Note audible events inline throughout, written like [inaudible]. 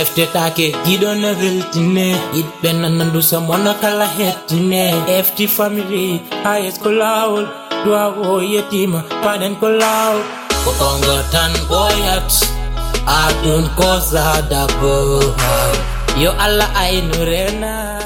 Tefte take giɗo no weltine. Yiɗɓe nanandu samona kala hettine efti family ha yesko lawol duwa o yetima paɗen ko lawol ko ongo tan ɓoyat aɗum ko sadabo yo allah aynu rena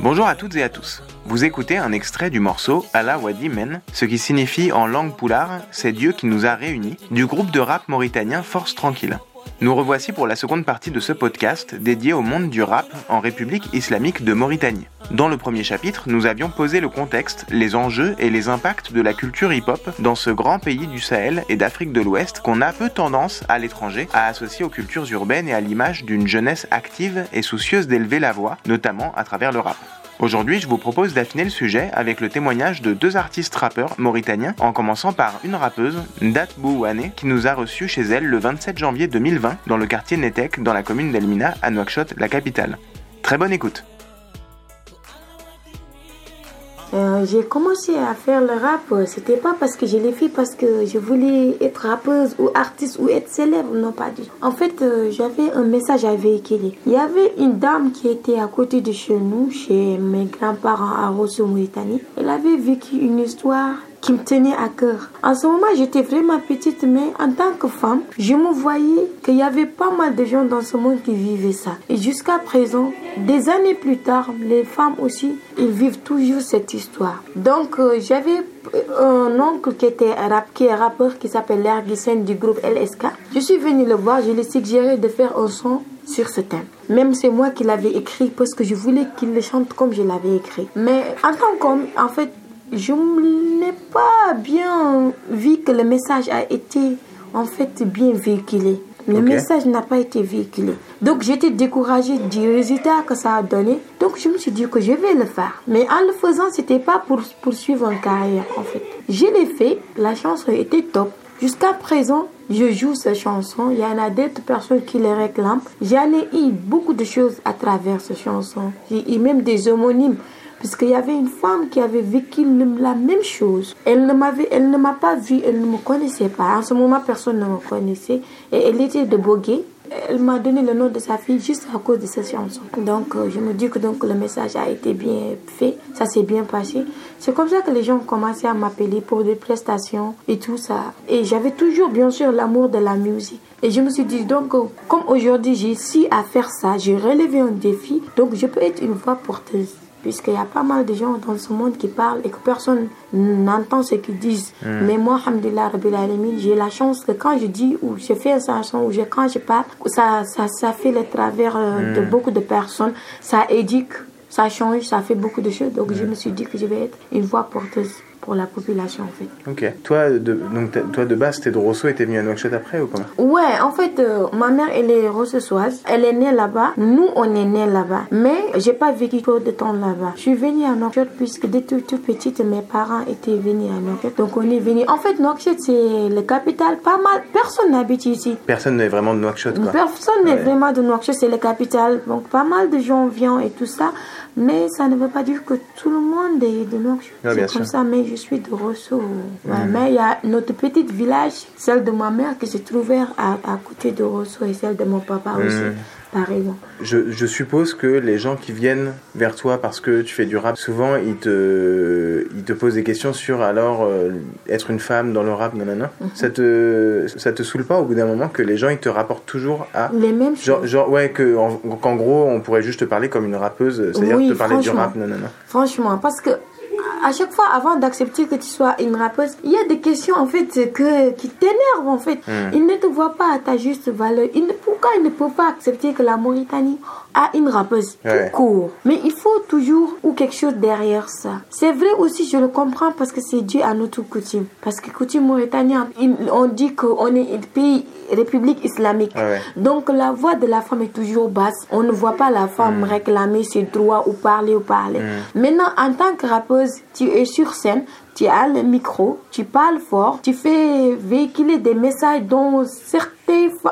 Bonjour à toutes et à tous. Vous écoutez un extrait du morceau Allah Wadi Men, ce qui signifie en langue poulard c'est Dieu qui nous a réunis, du groupe de rap mauritanien Force Tranquille. Nous revoici pour la seconde partie de ce podcast dédié au monde du rap en République islamique de Mauritanie. Dans le premier chapitre, nous avions posé le contexte, les enjeux et les impacts de la culture hip-hop dans ce grand pays du Sahel et d'Afrique de l'Ouest qu'on a peu tendance à l'étranger à associer aux cultures urbaines et à l'image d'une jeunesse active et soucieuse d'élever la voix, notamment à travers le rap. Aujourd'hui, je vous propose d'affiner le sujet avec le témoignage de deux artistes rappeurs mauritaniens, en commençant par une rappeuse, Ndat Bouwane, qui nous a reçus chez elle le 27 janvier 2020 dans le quartier Netek, dans la commune d'Elmina, à Nouakchott, la capitale. Très bonne écoute. J'ai commencé à faire le rap, euh, c'était pas parce que je l'ai fait parce que je voulais être rappeuse ou artiste ou être célèbre, non pas du tout. En fait, euh, j'avais un message à véhiculer. Il y avait une dame qui était à côté de chez nous, chez mes grands-parents à Rosso, Mauritanie. Elle avait vécu une histoire qui me tenait à cœur. En ce moment, j'étais vraiment petite, mais en tant que femme, je me voyais qu'il y avait pas mal de gens dans ce monde qui vivaient ça. Et jusqu'à présent, des années plus tard, les femmes aussi, ils vivent toujours cette histoire. Donc, euh, j'avais un oncle qui était rap, qui est rappeur, qui s'appelle Lerguisen du groupe LSK. Je suis venue le voir, je lui ai suggéré de faire un son sur ce thème. Même c'est moi qui l'avais écrit parce que je voulais qu'il le chante comme je l'avais écrit. Mais en tant qu'homme, en fait, je n'ai pas bien vu que le message a été en fait bien véhiculé. Le message n'a pas été véhiculé. Donc j'étais découragée du résultat que ça a donné. Donc je me suis dit que je vais le faire. Mais en le faisant, c'était pas pour poursuivre une carrière en fait. Je l'ai fait, la chanson était top. Jusqu'à présent, je joue cette chanson. Il y en a d'autres personnes qui les réclament. J'en ai eu beaucoup de choses à travers cette chanson. J'ai eu même des homonymes. Puisqu'il y avait une femme qui avait vécu la même chose. Elle ne m'avait, elle ne m'a pas vue, elle ne me connaissait pas. En ce moment, personne ne me connaissait. Et elle était de Bogué. Elle m'a donné le nom de sa fille juste à cause de cette chanson. Donc, euh, je me dis que donc, le message a été bien fait. Ça s'est bien passé. C'est comme ça que les gens ont commencé à m'appeler pour des prestations et tout ça. Et j'avais toujours, bien sûr, l'amour de la musique. Et je me suis dit, donc, euh, comme aujourd'hui, j'ai su à faire ça, j'ai relevé un défi, donc je peux être une voix porteuse. Puisqu'il y a pas mal de gens dans ce monde qui parlent et que personne n'entend ce qu'ils disent. Mais moi, Alhamdulillah, j'ai la chance que quand je dis ou je fais une chanson ou je, quand je parle, ça, ça, ça fait le travers euh, de beaucoup de personnes. Ça éduque, ça change, ça fait beaucoup de choses. Donc je me suis dit que je vais être une voix porteuse pour la population en fait. Ok. Toi, de, donc, toi de base, t'es de Rosso et t'es venu à Nouakchott après ou comment? Ouais, en fait, euh, ma mère, elle est rossoise. Elle est née là-bas. Nous, on est nés là-bas. Mais j'ai pas vécu trop de temps là-bas. Je suis venue à Nouakchott puisque dès tout, tout petite, mes parents étaient venus à Nouakchott. Donc on est venu. En fait, Nouakchott, c'est la capitale. Pas mal. Personne n'habite ici. Personne n'est vraiment de Nouakchott, quoi. Personne n'est vraiment de Nouakchott, c'est la capitale. Donc pas mal de gens viennent et tout ça. Mais ça ne veut pas dire que tout le monde est de Nouakchott. Bien c'est comme sûr. ça, mais je suis de Rosso. Ouais, Mais il y a notre petite village, celle de ma mère, qui se trouvait à, à côté de Rosso et celle de mon papa aussi, par exemple. Je, je suppose que les gens qui viennent vers toi parce que tu fais du rap, souvent ils te, ils te posent des questions sur alors euh, être une femme dans le rap, nanana. Mhm. Ça te, ça te saoule pas au bout d'un moment que les gens ils te rapportent toujours à. Les mêmes Genre, choses. genre ouais, que, en- qu'en gros on pourrait juste te parler comme une rappeuse, c'est-à-dire Oui, te parler du rap, nanana. Franchement, parce que à chaque fois, avant d'accepter que tu sois une rappeuse, il y a des questions en fait que, qui t'énervent en fait. Hmm. Ils ne te voient pas à ta juste valeur. Ils ne, pou- Pourquoi ils ne peuvent pas accepter que la Mauritanie a une rappeuse? Ouais. tout court Mais il faut toujours ou quelque chose derrière ça. C'est vrai aussi, je le comprends parce que c'est dû à notre coutume. Parce que coutume mauritanienne, on dit qu'on est un pays république islamique. Ouais. Donc la voix de la femme est toujours basse. On ne voit pas la Mm. femme réclamer ses droits ou parler ou parler. Maintenant, en tant que rappeuse, sur scène, tu as le micro, tu parles fort, tu fais véhiculer des messages dont certains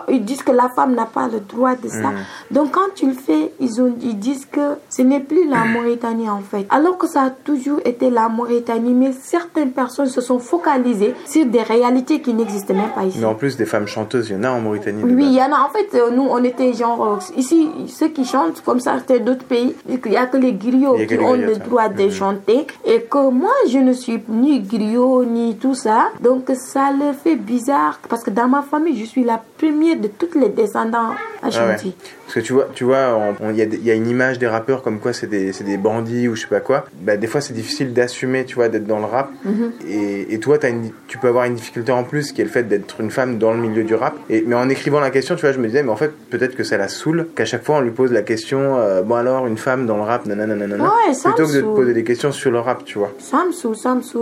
ils disent que la femme n'a pas le droit de ça. Donc quand tu le fais, ils, ont, ils disent que ce n'est plus la Mauritanie en fait. Alors que ça a toujours été la Mauritanie, mais certaines personnes se sont focalisées sur des réalités qui n'existent même pas ici. Mais en plus, des femmes chanteuses, il y en a en Mauritanie. Oui, il y en a. En fait, euh, nous, on était genre. euh, ici, ceux qui chantent comme ça, c'était d'autres pays. Il n'y a que les griots qui les ont le droit de Mhm. chanter. Et que moi, je ne suis ni griot, ni tout ça. Donc, ça leur fait bizarre. Parce que dans ma famille, je suis la première de tous les descendants à Ah ouais. Parce que tu vois, tu vois, il y, y a une image des rappeurs comme quoi c'est des, des bandits ou je sais pas quoi. Bah, des fois, c'est difficile d'assumer, tu vois, d'être dans le rap. Mhm. Et, et toi, as une, tu peux avoir une difficulté en plus, qui est le fait d'être une femme dans le milieu du rap. Et, mais en écrivant la question, tu vois, je me disais, mais en fait, peut-être que ça la saoule, qu'à chaque fois, on lui pose la question, euh, bon alors, une femme dans le rap, nanana, nanana. Ouais, plutôt que de te poser des questions sur le rap, tu vois. Ça me saoule, ça me saoule,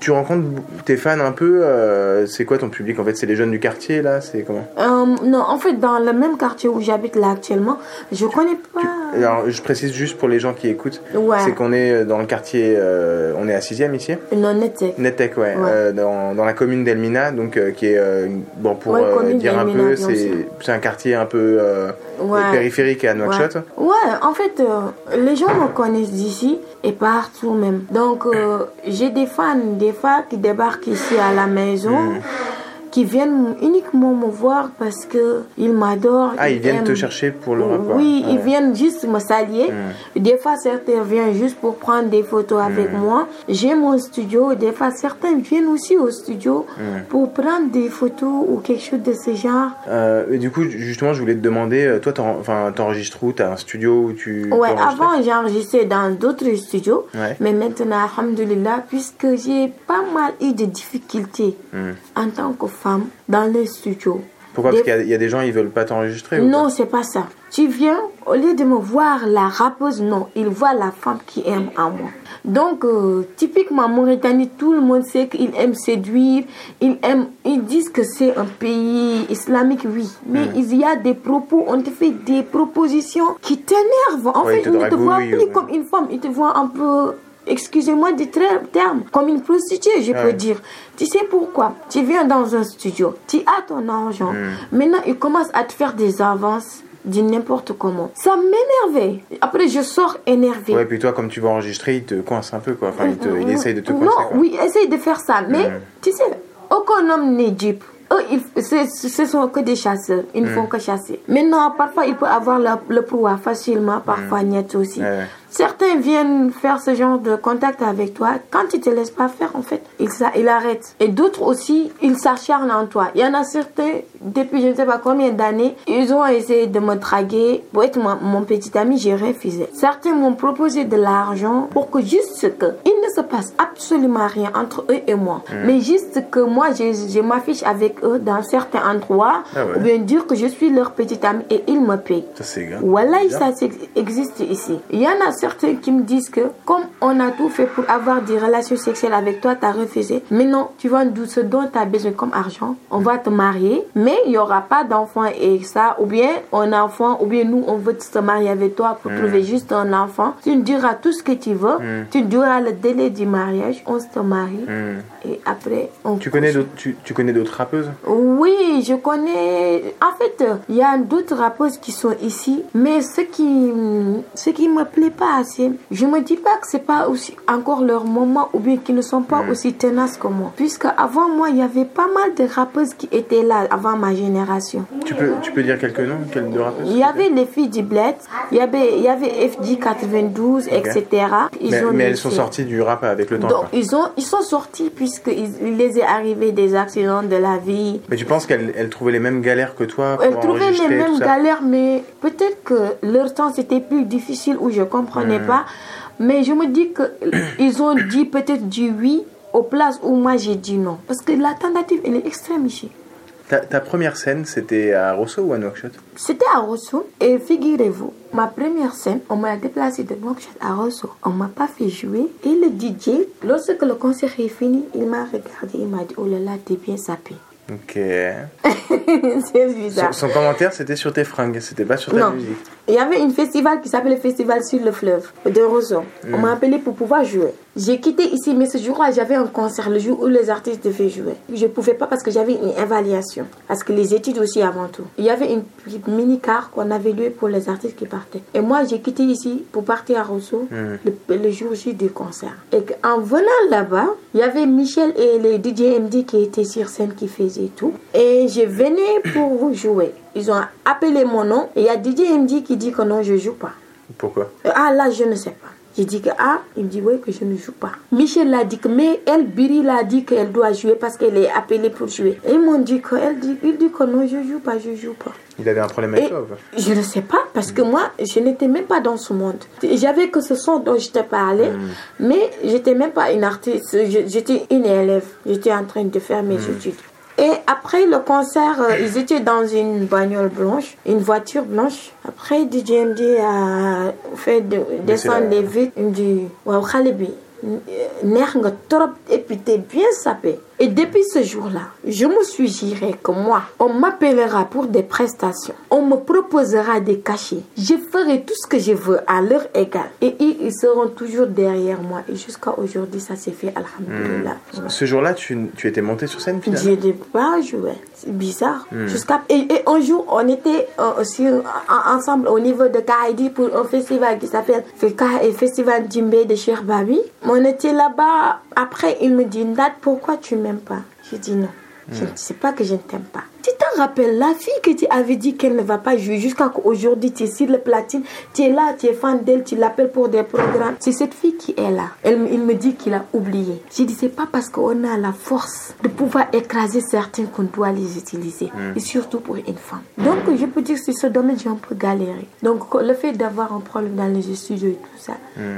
Tu rencontres tes fans un peu, euh, c'est quoi ton public En fait, c'est les jeunes du quartier, là C'est comment? Euh, Non, en fait, dans le même quartier où j'habite là actuellement, je connais pas. Alors, je précise juste pour les gens qui écoutent, Ouais. c'est qu'on est dans le quartier, euh, on est à 6ème ici? Non, Netek. Netec, ouais, Ouais. euh, dans, dans la commune d'Elmina, donc euh, qui est, euh, bon, pour Ouais, euh, dire un peu, c'est un quartier un peu euh, Ouais. périphérique à Nouakchott. Ouais. Ouais, en fait, euh, les gens me connaissent d'ici et partout même. Donc, euh, j'ai des fans, des fans qui débarquent ici à la maison. Hmm. Qui viennent uniquement me voir parce que ils m'adorent. Ah, ils viennent te chercher pour le rap, quoi. Oui, ils Ouais. viennent juste me saluer. Des fois, certains viennent juste pour prendre des photos avec moi. J'ai mon studio. Des fois, certains viennent aussi au studio pour prendre des photos ou quelque chose de ce genre. Euh, du coup, justement, je voulais te demander, euh, toi, t'enregistres où? T'as un studio où tu. Ouais, avant j'enregistrais dans d'autres studios, Ouais. mais maintenant, alhamdulillah, puisque j'ai pas mal eu de difficultés en tant que femme dans les studios. Pourquoi? Des- Parce qu'il y a- il y, a des gens, ils veulent pas t'enregistrer Non, c'est pas ça. Tu viens, au lieu de me voir la rappeuse, non, il voit la femme qui aime en moi. Donc, euh, typiquement, en Mauritanie, tout le monde sait qu'ils aiment séduire, ils aiment, ils disent que c'est un pays islamique, oui. Mais Hmm. il y a des propos, on te fait des propositions qui t'énervent. En ils fait, ils ne te voient plus comme une femme, ils te voient un peu excusez-moi du tra- terme, comme une prostituée, je peux dire. Tu sais pourquoi? Tu viens dans un studio, tu as ton argent. Hmm. Maintenant, ils commencent à te faire des avances de n'importe comment. Ça m'énervait. Après, je sors énervée. Ouais, puis toi, comme tu vas enregistrer, il te coince un peu, quoi. Enfin, il, te, il essaye de te coincer. Non, quoi. oui, essaye de faire ça. Mais, Mm. tu sais, aucun homme n'est dupe. Eux, ils- c'est- ce sont que des chasseurs. Ils Mm. ne font que chasser. Maintenant, parfois, il peut avoir le, le proie facilement, parfois net aussi. Mm. Ouais. Certains viennent faire ce genre de contact avec toi. Quand ils te laissent pas faire, en fait, ils, ils arrêtent. Et d'autres aussi, ils s'acharnent en toi. Il y en a certains, depuis je ne sais pas combien d'années, ils ont essayé de me draguer. Pour être mon, mon petit ami, j'ai refusé. Certains m'ont proposé de l'argent pour que juste que il ne se passe absolument rien entre eux et moi. Mm. Mais juste que moi, je, je m'affiche avec eux dans certains endroits. Ah ouais. Ou bien dire que je suis leur petit ami et ils me payent. Ça, c'est grave. Voilà, ça existe ici. Il y en a certains qui me disent que comme on a tout fait pour avoir des relations sexuelles avec toi, tu as refusé. Mais non, tu vas nous ce dont tu as besoin comme argent. On va te marier, mais il n'y aura pas d'enfant et ça. Ou bien un enfant, ou bien nous, on veut se marier avec toi pour trouver juste un enfant. Tu nous diras tout ce que tu veux. Tu nous diras le délai du mariage. On se marie. Hmm. Et après, on Tu connais d'autres, tu, tu connais d'autres rappeuses? Oui, je connais. En fait, il y a d'autres rappeuses qui sont ici, mais ce qui, ce qui me plaît pas assez, je me dis pas que c'est pas aussi encore leur moment ou bien qu'ils ne sont pas aussi tenaces que moi. Puisque avant moi, il y avait pas mal de rappeuses qui étaient là avant ma génération. tu peux, tu peux dire quelques noms quelles de rappeuses Il y avait les filles du Bled, il y avait, il y avait FJ 92, etc. Ils Mais, ont mais elles sont sorties du rap avec le temps. Donc ils ont, ils sont sortis puisque il les est arrivé des accidents de la vie. Mais tu penses qu'elles elles trouvaient les mêmes galères que toi pour Elles trouvaient les mêmes galères, mais peut-être que leur temps c'était plus difficile ou je comprenais Hmm. pas. Mais je me dis que [clears throat] ils ont dit peut-être du oui aux places où moi j'ai dit non. Parce que la tentative elle est extrême ici. Ta, ta première scène, c'était à Rosso ou à Nouakchott? C'était à Rosso et figurez-vous, ma première scène, on m'a déplacé de Nouakchott à Rosso. On m'a pas fait jouer et le DJ, lorsque le concert est fini, il m'a regardé, il m'a dit oh là là, t'es bien sapé. Ok. [laughs] c'est bizarre. Son, son commentaire, c'était sur tes fringues, c'était pas sur ta Non. musique. Il y avait un festival qui s'appelait le Festival sur le fleuve de Rosso. On m'a appelé pour pouvoir jouer. J'ai quitté ici, mais ce jour-là, j'avais un concert le jour où les artistes devaient jouer. Je pouvais pas parce que j'avais une évaluation. Parce que les études aussi avant tout. Il y avait une mini-car qu'on avait loué pour les artistes qui partaient. Et moi, j'ai quitté ici pour partir à Rosso le, le jour J du concert. Et en venant là-bas, il y avait Michel et les DJ MD qui étaient sur scène qui faisaient tout. Et je venais pour jouer. Ils ont appelé mon nom et il y a DJ MD qui dit que non, je joue pas. Pourquoi? Ah là, je ne sais pas. J'ai dit que ah, il me dit oui que je ne joue pas. Michel l'a dit que mais elle, Biri l'a dit qu'elle doit jouer parce qu'elle est appelée pour jouer. Et ils m'ont dit qu'elle dit, il dit que non, je joue pas, je joue pas. Il avait un problème avec toi je ne sais pas parce que moi, je n'étais même pas dans ce monde. J'avais que ce son dont je te parlais, mais j'étais même pas une artiste. J'étais une élève. J'étais en train de faire mes études. Et après le concert, euh, ils étaient dans une bagnole blanche, une voiture blanche. Après, DJ MD a fait de, descendre les vitres. Il me dit, Wow, Khalibi, nga trop et puis t'es bien sapé. Et depuis ce jour-là, je me suis juré que moi, on m'appellera pour des prestations. On me proposera des cachets. Je ferai tout ce que je veux à leur égale. Et ils, ils seront toujours derrière moi. Et jusqu'à aujourd'hui, ça s'est fait, alhamdulillah. Ouais. Ce jour-là, tu, tu étais monté sur scène finalement? Je n'ai pas joué. C'est bizarre. Jusqu'à et, et un jour, on était euh, sur- en- ensemble au niveau de Kaidi pour un festival qui s'appelle le Ka- le Festival Djimbe de Cher Babi. On était là-bas. Après, il me dit Ndat, pourquoi tu m'aimes pas J'ai dit non. Je ne sais pas que je ne t'aime pas. Tu te rappelles la fille que tu avais dit qu'elle ne va pas jouer jusqu'à qu'aujourd'hui tu es sur le platine, tu es là, tu es fan d'elle, tu l'appelles pour des programmes. C'est cette fille qui est là. Elle, il me dit qu'il a oublié. J'ai dit c'est pas parce qu'on a la force de pouvoir écraser certains qu'on doit les utiliser. Et surtout pour une femme. Donc je peux dire que c'est ce domaine j'ai un peu galéré. Donc le fait d'avoir un problème dans les studios et tout ça,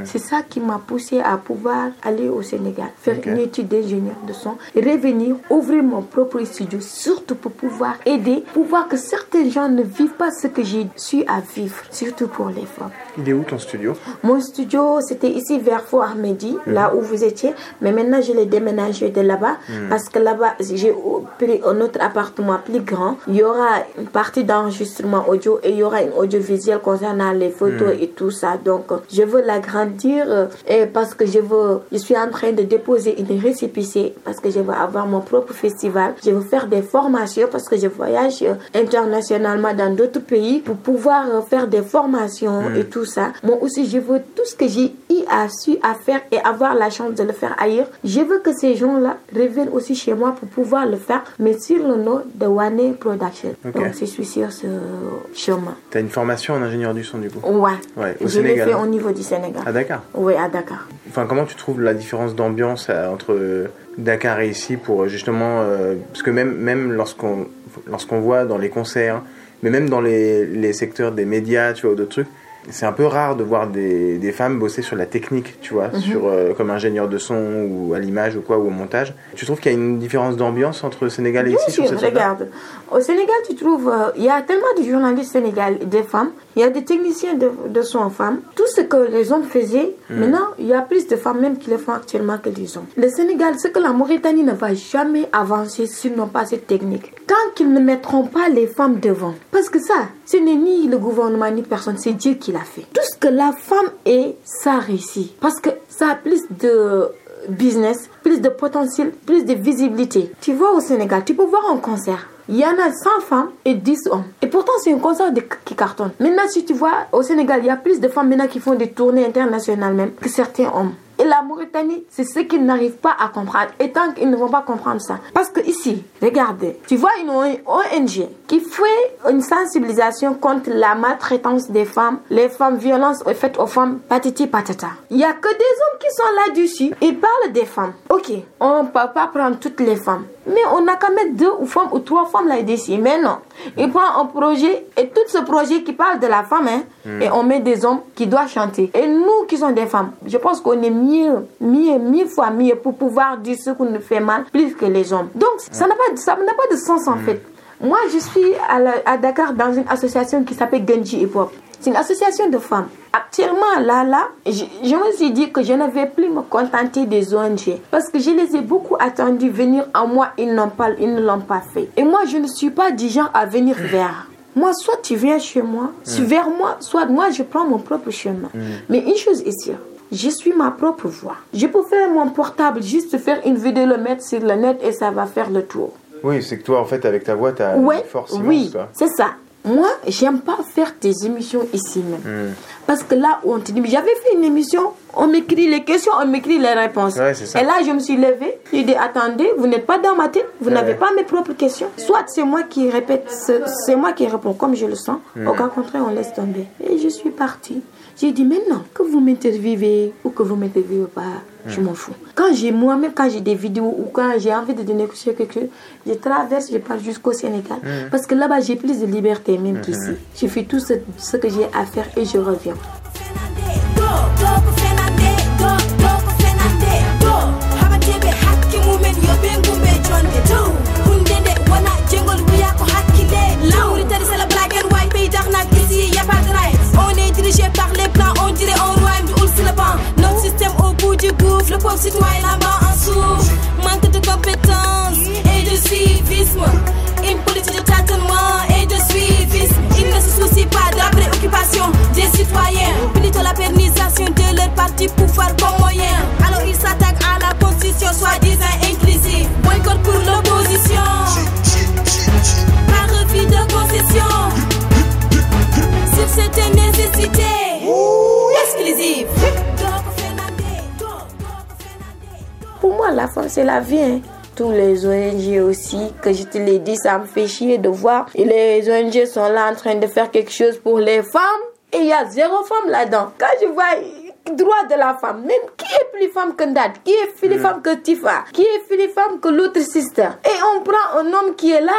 c'est ça qui m'a poussé à pouvoir aller au Sénégal, faire une étude d'ingénieur de son, et revenir, ouvrir mon propre studio, surtout pour pouvoir aider, pour voir que certains gens ne vivent pas ce que j'ai su à vivre, surtout pour les femmes. Il est où ton studio? Mon studio, c'était ici vers Fort Ahmedi, là où vous étiez, mais maintenant je l'ai déménagé de là-bas parce que là-bas j'ai pris un autre appartement plus grand. Il y aura une partie d'enregistrement audio et il y aura une audiovisuelle concernant les photos et tout ça. Donc je veux l'agrandir euh, et parce que je veux, je suis en train de déposer une récépissé parce que je veux avoir mon propre festival. Je veux faire des formations parce que je voyage euh, internationalement dans d'autres pays pour pouvoir euh, faire des formations et tout ça. Moi aussi, je veux tout ce que j'ai eu à su à faire et avoir la chance de le faire ailleurs. Je veux que ces gens-là reviennent aussi chez moi pour pouvoir le faire, mais sur le nom de Wane Production. Donc, je suis sur ce chemin. T'as une formation en ingénieur du son du coup? Ouais. Ouais, au je l'ai fait au niveau du Sénégal. À Dakar Oui, à Dakar. Enfin, comment tu trouves la différence d'ambiance euh, entre Dakar et ici pour euh, justement. euh, parce que même, même lorsqu'on lorsqu'on voit dans les concerts, mais même dans les, les secteurs des médias, tu vois, ou d'autres trucs, c'est un peu rare de voir des, des femmes bosser sur la technique, tu vois, sur, euh, comme ingénieur de son ou à l'image ou quoi, ou au montage. Tu trouves qu'il y a une différence d'ambiance entre Sénégal et Bien ici sur cette regarde. Au Sénégal, tu trouves, euh, il y a tellement de journalistes sénégalais, des femmes, il y a des techniciens de, de son femmes. Tout ce que les hommes faisaient, maintenant, il y a plus de femmes même qui le font actuellement que les hommes. Le Sénégal, c'est que la Mauritanie ne va jamais avancer s'ils n'ont pas cette technique. Tant qu'ils ne mettront pas les femmes devant. Parce que ça, ce n'est ni le gouvernement ni personne, c'est Dieu qui l'a fait. Tout ce que la femme est, ça réussit. Parce que ça a plus de business, plus de potentiel, plus de visibilité. Tu vois au Sénégal, tu peux voir un concert. Il y en a 100 femmes et 10 hommes. Et pourtant, c'est un concert de- qui cartonne. Maintenant, si tu vois, au Sénégal, il y a plus de femmes maintenant qui font des tournées internationales même que certains hommes. Et la Mauritanie, c'est ce qu'ils n'arrivent pas à comprendre. Et tant qu'ils ne vont pas comprendre ça. Parce que ici, regardez, tu vois une ONG qui fait une sensibilisation contre la maltraitance des femmes, les femmes, violences faites aux femmes, patiti patata. Il y a que des hommes qui sont là-dessus. Ils parlent des femmes. Ok, on ne peut pas prendre toutes les femmes. Mais on n'a qu'à mettre deux ou, femmes, ou trois femmes là-dessus. Mais non. Il prend un projet et tout ce projet qui parle de la femme, hein, et on met des hommes qui doivent chanter. Et nous qui sommes des femmes, je pense qu'on est mieux, mieux, mille fois mieux pour pouvoir dire ce qu'on nous fait mal plus que les hommes. Donc ça n'a pas, ça n'a pas de sens en fait. Moi, je suis à, la- à Dakar dans une association qui s'appelle Genji Hip Hop. C'est une association de femmes. Actuellement, là, là, je, je me suis dit que je ne vais plus me contenter des ONG. Parce que je les ai beaucoup attendus venir à moi, ils n'ont pas, ils ne l'ont pas fait. Et moi, je ne suis pas du genre à venir vers. Moi, soit tu viens chez moi, tu vers moi, soit moi, je prends mon propre chemin. Mais une chose est sûre, je suis ma propre voix. Je peux faire mon portable, juste faire une vidéo, le mettre sur le net et ça va faire le tour. Oui, c'est que toi, en fait, avec ta voix, Ouais, une force immense, oui, c'est ça. Moi, j'aime pas faire des émissions ici même. Hmm. Parce que là où on te dit, mais j'avais fait une émission, on m'écrit les questions, on m'écrit les réponses. Ouais. Et là, je me suis levée, j'ai dit, attendez, vous n'êtes pas dans ma tête, vous n'avez pas mes propres questions. Soit c'est moi qui répète, ce- c'est moi qui réponds comme je le sens, Hmm. au cas contraire, on laisse tomber. Et je suis partie. J'ai dit, maintenant, que vous m'interviewez ou que vous m'interviewez pas, Hmm. je m'en fous. Quand j'ai moi-même, quand j'ai des vidéos ou quand j'ai envie de négocier quelque chose, je traverse, je pars jusqu'au Sénégal. Hmm. Parce que là-bas, j'ai plus de liberté même qu'ici. Je fais tout ce, ce que j'ai à faire et je reviens. La vie. hein. Tous les ONG aussi, que je te l'ai dit, ça me fait chier de voir. Et les ONG sont là en train de faire quelque chose pour les femmes. Et il y a zéro femme là-dedans. Quand je vois droit de la femme, même qui est plus femme que Ndad, qui est plus femme que Tifa, qui est plus femme que l'autre sister. Et on prend un homme qui est là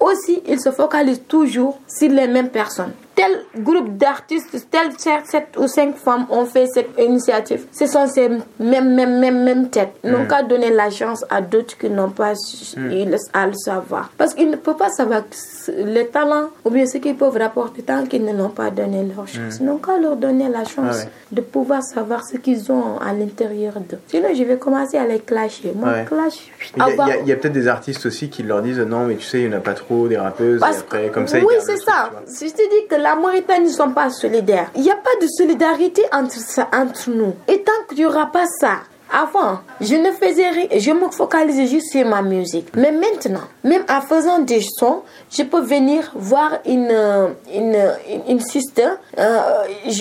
aussi, il se focalise toujours sur les mêmes personnes. Tel groupe d'artistes, tel 7 ou 5 femmes ont fait cette initiative. Ce sont ces mêmes, mêmes, mêmes, mêmes têtes. Ils n'ont qu'à donner la chance à d'autres qui n'ont pas eu le- à le savoir. Parce qu'ils ne peuvent pas savoir les talents ou bien ce qu'ils peuvent rapporter tant qu'ils ne l'ont pas donné leur chance. Ils n'ont qu'à leur donner la chance Ah ouais. de pouvoir savoir ce qu'ils ont à l'intérieur d'eux. Sinon, je vais commencer à les clasher. Moi, Ouais. clash. Il y a, peut-être des artistes aussi qui leur disent non, mais tu sais, il n'y en a pas trop, des rappeuses, et après, comme ça, oui, c'est le ça. Si je te dis que la Mauritanie ne sont pas solidaires, il n'y a pas de solidarité entre, entre nous. Et tant qu'il n'y aura pas ça, avant, je ne faisais rien, je me focalisais juste sur ma musique. Mais maintenant, même en faisant des sons, je peux venir voir une, euh, une, une, une sister, euh,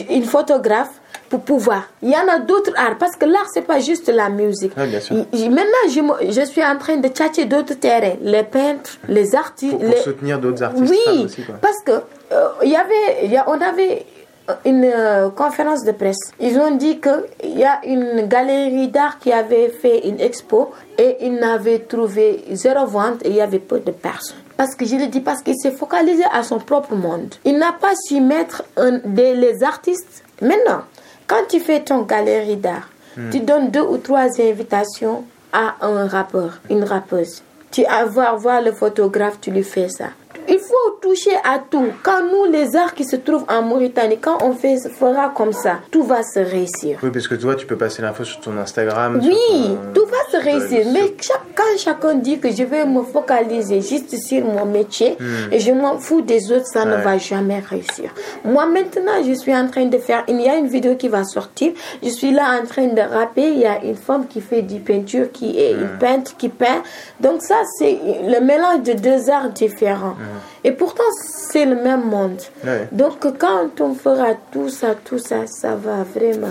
une photographe pour pouvoir. Il y en a d'autres arts parce que l'art c'est pas juste la musique. Bien sûr. Maintenant, je, me- je suis en train de tchatcher d'autres terrains, les peintres, les artistes, Pour, pour les, soutenir d'autres artistes oui, aussi, quoi. parce que euh, y avait, y a- on avait une euh, conférence de presse. Ils ont dit que il y a une galerie d'art qui avait fait une expo et ils n'avaient trouvé zéro vente et il y avait peu de personnes. Parce que je le dis parce qu'il s'est focalisé à son propre monde. Il n'a pas su mettre un- des, les artistes. Maintenant, quand tu fais ton galerie d'art, tu donnes deux ou trois invitations à un rappeur, une rappeuse. Tu vas voir le photographe, tu lui fais ça. Il faut toucher à tout. Quand nous, les arts qui se trouvent en Mauritanie, quand on fait, fera comme ça, tout va se réussir. Oui, parce que toi, tu peux passer l'info sur ton Instagram. Oui, ton- tout va se réussir. Mais chaque- quand chacun dit que je vais me focaliser juste sur mon métier et je m'en fous des autres, ça ne Hmm. Va jamais réussir. Moi, maintenant, je suis en train de faire. Il y a une vidéo qui va sortir. Je suis là en train de rapper. Il y a une femme qui fait du peinture, qui est Hmm. une peintre qui peint. Donc, ça, c'est le mélange de deux arts différents. Et pourtant, c'est le même monde. Ouais. Donc, quand on fera tout ça, tout ça, ça va vraiment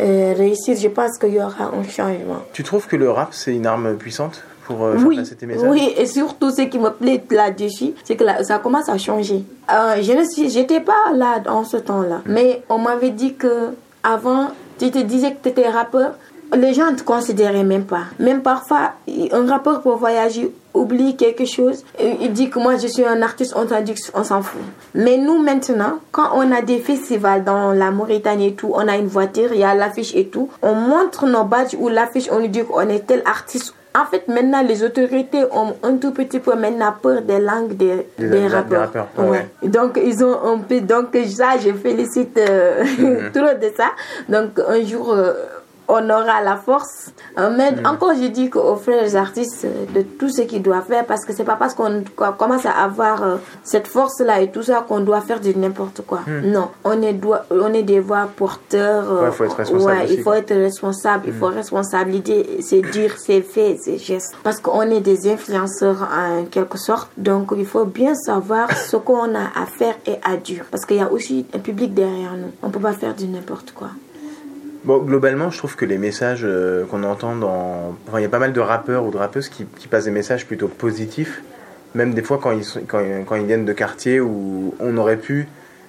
euh, réussir. Je pense qu'il y aura un changement. Tu trouves que le rap, c'est une arme puissante pour euh, Oui, tes messages oui, et surtout ce qui me plaît là-dessus, c'est que là, ça commence à changer. Euh, je ne j'étais pas là en ce temps-là, mais on m'avait dit que avant, tu te disais que tu étais rappeur, les gens ne te considéraient même pas. Même parfois, un rappeur pour voyager oublie quelque chose, il dit que moi je suis un artiste, on t'a dit qu'on s'en fout. Mais nous maintenant, quand on a des festivals dans la Mauritanie et tout, on a une voiture, il y a l'affiche et tout, on montre nos badges ou l'affiche, on nous dit qu'on est tel artiste En fait, maintenant, les autorités ont un tout petit peu maintenant peur des langues des, Des- des des rappeurs. ouais. Donc, ils ont un peu. Donc, ça, je félicite euh, [laughs] Mhm. [laughs] trop de ça. Donc, un jour. euh, on aura la force. Euh, mais Mhm. encore, je dis aux frères artistes euh, de tout ce qu'ils doivent faire parce que c'est pas parce qu'on commence à avoir euh, cette force-là et tout ça qu'on doit faire du n'importe quoi. Non, on est, doit, on est des voix porteurs. euh. Ouais, faut être responsable ouais, il faut être responsable, il faut responsabilité, c'est dire, c'est fait, c'est geste. Parce qu'on est des influenceurs en quelque sorte, donc il faut bien savoir ce qu'on a à faire et à dire. Parce qu'il y a aussi un public derrière nous. On peut pas faire du n'importe quoi. Bon, globalement, je trouve que les messages euh, qu'on entend dans. Enfin, il y a pas mal de rappeurs ou de rappeuses qui, qui passent des messages plutôt positifs, même des fois quand ils, sont, quand, quand ils viennent de quartiers où on aurait pu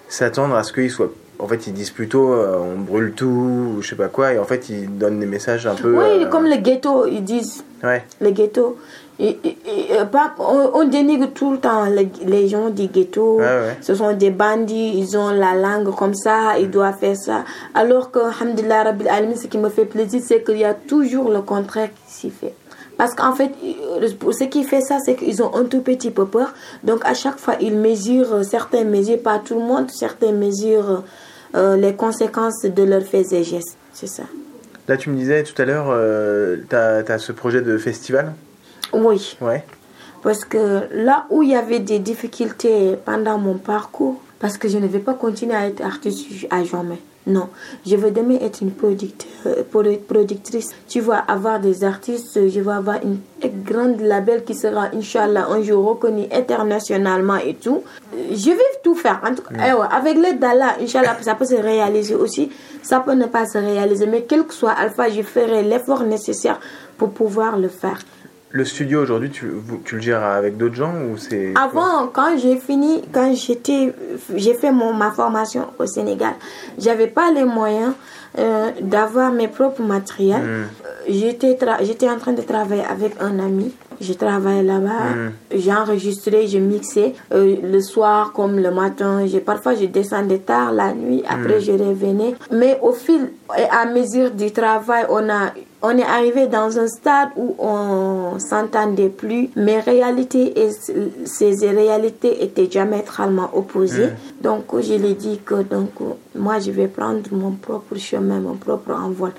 s'attendre à ce qu'ils soient. En fait, ils disent plutôt euh, on brûle tout, ou je sais pas quoi, et en fait, ils donnent des messages un peu. Oui, euh, comme le ghetto, ils disent Ouais, les ghettos. Et, et- et, euh, on, on dénigre tout le temps les, les gens du ghetto. Ouais. Ce sont des bandits, ils ont la langue comme ça, ils doivent faire ça. Alors que, alhamdulillah, Rabbil ce qui me fait plaisir, c'est qu'il y a toujours le contraire qui s'y fait. Parce qu'en fait, euh, ce qui fait ça, c'est qu'ils ont un tout petit peu peur. Donc, à chaque fois, ils mesurent, euh, certains mesurent, pas tout le monde, certains mesurent euh, les conséquences de leurs faits et gestes. C'est ça. Là, tu me disais tout à l'heure, euh, t'as as ce projet de festival? Oui. Ouais. Parce que là où il y avait des difficultés pendant mon parcours, parce que je ne vais pas continuer à être artiste à jamais. Non, je veux demain être une productrice. Tu vas avoir des artistes, je vais avoir une grande label qui sera, Inch'Allah, un jour reconnu internationalement et tout. Je vais tout faire. En tout cas, eh ouais, avec l'aide d'Allah, Inch'Allah, ça peut se réaliser aussi. Ça peut ne pas se réaliser. Mais quel que soit Alpha, je ferai l'effort nécessaire pour pouvoir le faire. Le studio aujourd'hui, tu, le gères avec d'autres gens ou c'est. Avant, quand j'ai fini, quand j'étais, j'ai fait mon, ma formation au Sénégal, j'avais pas les moyens euh, d'avoir mes propres matériels. Euh, J'étais, en train de travailler avec un ami. Je travaillais là-bas. J'ai enregistré, je mixais euh, le soir comme le matin. Parfois, je descendais tard la nuit. Après, je revenais. Mais au fil à mesure du travail, on a on est arrivé dans un stade où on s'entendait plus. Mes réalités et ces réalités étaient diamétralement opposées. Donc, je lui ai dit que donc, moi, je vais prendre mon propre chemin, mon propre envol.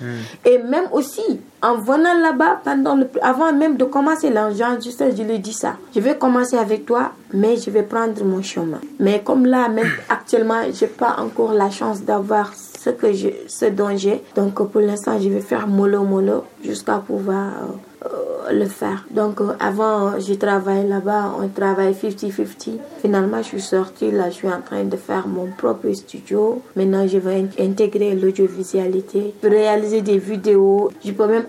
Et même aussi, en venant là-bas, pendant le, avant même de commencer l'enregistrement, je lui ai dit ça. Je vais commencer avec toi, mais je vais prendre mon chemin. Mais comme là, même actuellement, j'ai pas encore la chance d'avoir ce que je, ce dont. Donc pour l'instant, je vais faire mollo mollo jusqu'à pouvoir euh, le faire. Donc euh, avant, je travaillais là-bas, on travaille 50-50. Finalement, je suis sortie, là, je suis en train de faire mon propre studio. Maintenant, je vais in- intégrer l'audiovisualité, réaliser des vidéos. Je peux même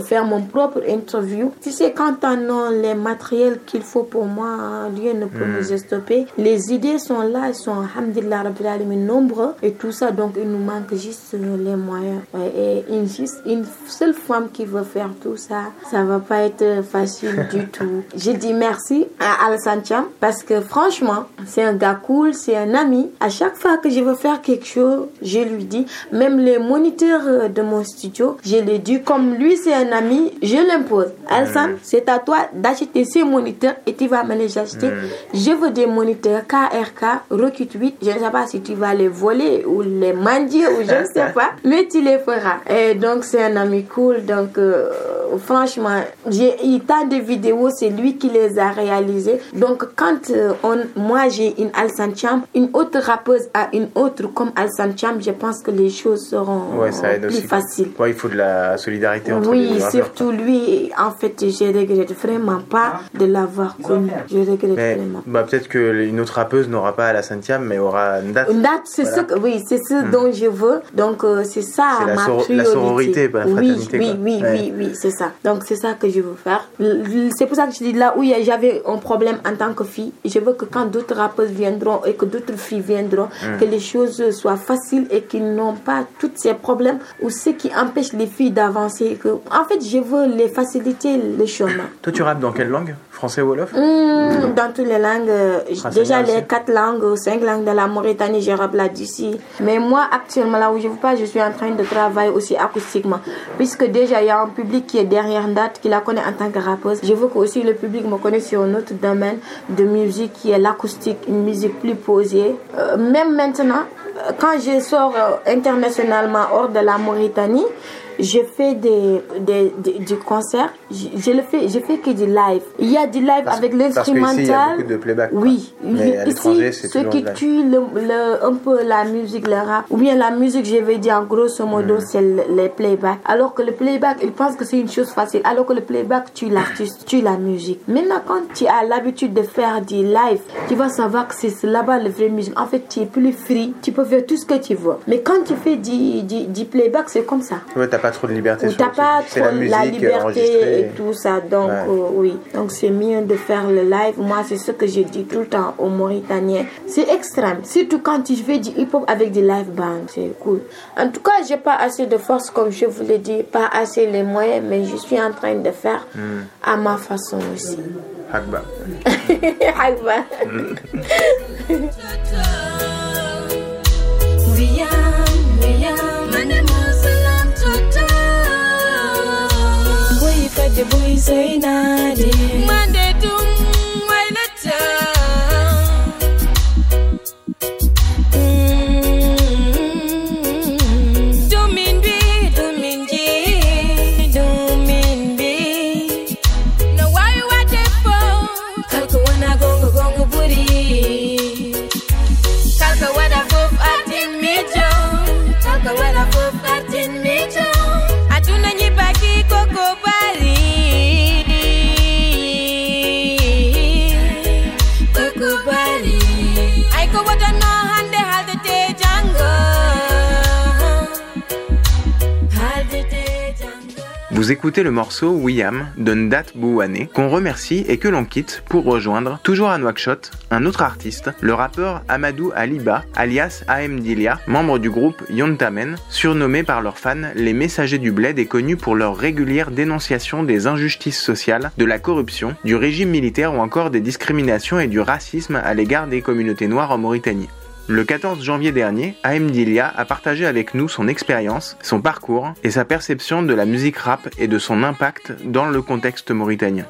faire mon propre interview. Tu sais, quand on a les matériels qu'il faut pour moi, hein, rien ne peut nous stopper. Les idées sont là, elles sont, alhamdulillah, nombreux et tout ça. Donc, il nous manque juste les moyens. Et une, juste une seule femme qui veut faire tout ça, ça va pas être facile du [laughs] tout. Je dis merci à Alassane Cham parce que franchement, c'est un gars cool, c'est un ami. À chaque fois que je veux faire quelque chose, je lui dis, même les moniteurs de mon studio, je lui dis, comme lui c'est un ami, je l'impose. Alassane, c'est à toi d'acheter ces moniteurs et tu vas me les acheter. Je veux des moniteurs KRK, Rocket 8. Je ne sais pas si tu vas les voler ou les mendier ou je ne sais [laughs] pas, mais tu les feras. Et donc c'est un ami cool, donc euh, franchement, j'ai eu tant de vidéos, c'est lui qui les a réalisées. Donc quand euh, on, moi j'ai une Alsan Champ, une autre rappeuse a une autre comme Alsan Champ, je pense que les choses seront Ouais, ça aide plus aussi. faciles. Ouais, il faut de la solidarité entre les Oui, deux rappeurs, surtout lui, en fait, je regrette vraiment pas de l'avoir connu. Je regrette Mais vraiment. bah, peut-être qu'une autre rappeuse n'aura pas la centième, mais aura une date. Une date, c'est Voilà. ce que, oui, c'est ce dont je veux. Donc, euh, c'est ça la ma la priorité. sororité, pas la oui, fraternité, oui, quoi. oui, Ouais. oui, oui, c'est ça. Donc, c'est ça que je veux faire. C'est pour ça que je dis là où j'avais un problème en tant que fille, je veux que quand d'autres rappeuses viendront et que d'autres filles viendront, Hmm. que les choses soient faciles et qu'ils n'ont pas tous ces problèmes ou ce qui empêche les filles d'avancer. En fait, je veux les faciliter le chemin. Toi, tu rappes dans quelle langue? Français, Wolof? Hmm, Dans toutes les langues, euh, Français déjà les quatre langues, cinq langues de la Mauritanie, je là d'ici. Mais moi, actuellement, là où je vous parle, je suis en train de travailler aussi acoustiquement. Puisque déjà, il y a un public qui est derrière date, qui la connaît en tant que rappeuse. Je veux que aussi le public me connaisse sur un autre domaine de musique qui est l'acoustique, une musique plus posée. Euh, même maintenant, euh, quand je sors internationalement hors de la Mauritanie, je fais des, des, des- du concert, le fais, je fais que du live. Il y a du live Parce- avec parce qu'ici, il y a l'instrumental. de playback. Oui, Mais à ici, ce qui tue le, le- un peu la musique, le rap, ou bien la musique, je vais dire en grosso modo, Mm. c'est le- les playback. Alors que le playback, ils pensent que c'est une chose facile. Alors que le playback tue l'artiste, tue la musique. Maintenant, quand tu as l'habitude de faire du live, tu vas savoir que c'est là-bas le vrai musique. En fait, tu es plus free, tu peux faire tout ce que tu veux. Mais quand tu fais du, du, du playback, c'est comme ça. Ouais, pas trop de liberté Où t'as pas trop la musique la liberté et tout ça. Donc, Ouais. euh, oui. Donc, c'est mieux de faire le live. Moi, c'est ce que je dis tout le temps aux Mauritaniens. C'est extrême. Surtout quand tu fais du hip-hop avec du live band. C'est cool. En tout cas, j'ai pas assez de force, comme je vous l'ai dit. Pas assez les moyens, mais je suis en train de faire Hmm. à ma façon aussi. Hakba. Akbar. [laughs] [laughs] [laughs] Ati buy say nani. Monday. Vous écoutez le morceau William de Ndat Bouwane, qu'on remercie et que l'on quitte pour rejoindre, toujours à Nouakchott, un autre artiste, le rappeur Amadou Aliba, alias AM Dilia, membre du groupe Yontamen, surnommé par leurs fans les messagers du bled et connus pour leur régulière dénonciation des injustices sociales, de la corruption, du régime militaire ou encore des discriminations et du racisme à l'égard des communautés noires en Mauritanie. Le 14 janvier dernier, AM Dilia a partagé avec nous son expérience, son parcours et sa perception de la musique rap et de son impact dans le contexte mauritanien.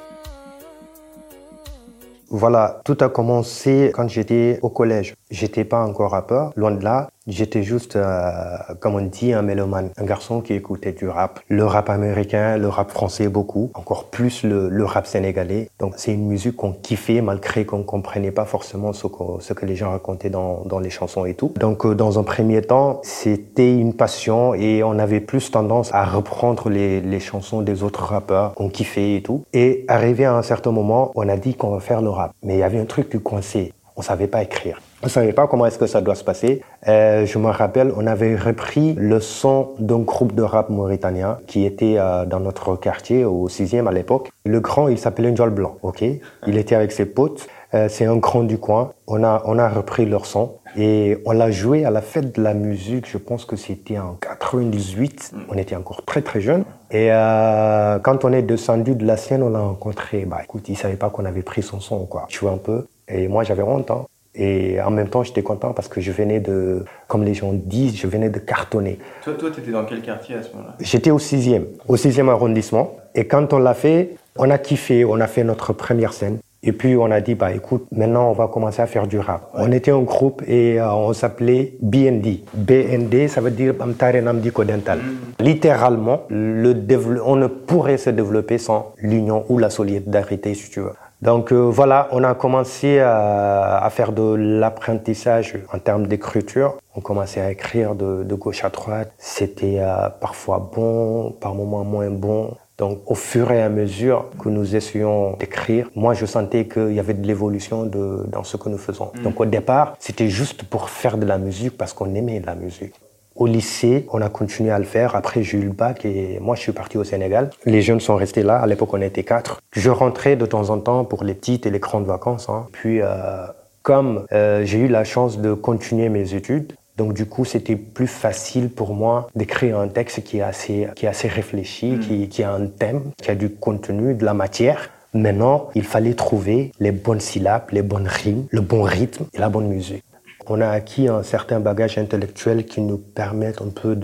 Voilà, tout a commencé quand j'étais au collège. J'étais pas encore rappeur, loin de là. J'étais juste, euh, comme on dit, un mélomane, un garçon qui écoutait du rap. Le rap américain, le rap français beaucoup, encore plus le, rap sénégalais. Donc c'est une musique qu'on kiffait malgré qu'on comprenait pas forcément ce que, les gens racontaient dans, les chansons et tout. Donc euh, dans un premier temps, c'était une passion et on avait plus tendance à reprendre les, les chansons des autres rappeurs qu'on kiffait et tout. Et arrivé à un certain moment, on a dit qu'on va faire le rap. Mais il y avait un truc qui coincé. On savait pas écrire. On savait pas comment est-ce que ça doit se passer. Euh, je me rappelle, on avait repris le son d'un groupe de rap mauritanien qui était euh, dans notre quartier au sixième à l'époque. Le grand, il s'appelait Njol Blanc, ok? Il était avec ses potes. Euh, c'est un grand du coin. On a, on a repris leur son et on l'a joué à la fête de la musique. Je pense que c'était en 98. On était encore très très jeunes. Et quand on est descendu de la scène, on l'a rencontré. Bah écoute, il savait pas qu'on avait pris son son, quoi. Tu vois un peu? Et moi, j'avais honte. Hein. Et en même temps, j'étais content parce que je venais de, comme les gens disent, je venais de cartonner. Toi, toi, t'étais dans quel quartier à ce moment-là? J'étais au sixième, au sixième arrondissement. Et quand on l'a fait, on a kiffé, on a fait notre première scène. Et puis on a dit, bah écoute, maintenant on va commencer à faire du rap. On était un groupe et euh, on s'appelait BND. BND, ça veut dire Bamtare Namdi Kodental. Littéralement, le dévelop- on ne pourrait se développer sans l'union ou la solidarité, si tu veux. Donc euh, voilà, on a commencé à, à faire de l'apprentissage en termes d'écriture. On commençait à écrire de, de gauche à droite. C'était euh, parfois bon, par moments moins bon. Donc au fur et à mesure que nous essayons d'écrire, moi je sentais qu'il y avait de l'évolution dans ce que nous faisons. Donc au départ, c'était juste pour faire de la musique parce qu'on aimait la musique. Au lycée, on a continué à le faire. Après, j'ai eu le bac et moi, je suis parti au Sénégal. Les jeunes sont restés là. À l'époque, on était quatre. Je rentrais de temps en temps pour les petites et les grandes vacances. hein. Puis, euh, comme euh, j'ai eu la chance de continuer mes études, donc du coup, c'était plus facile pour moi d'écrire un texte qui est assez, qui est assez réfléchi, qui, qui a un thème, qui a du contenu, de la matière. Maintenant, il fallait trouver les bonnes syllabes, les bonnes rimes, le bon rythme et la bonne musique. On a acquis un certain bagage intellectuel qui nous permet un peu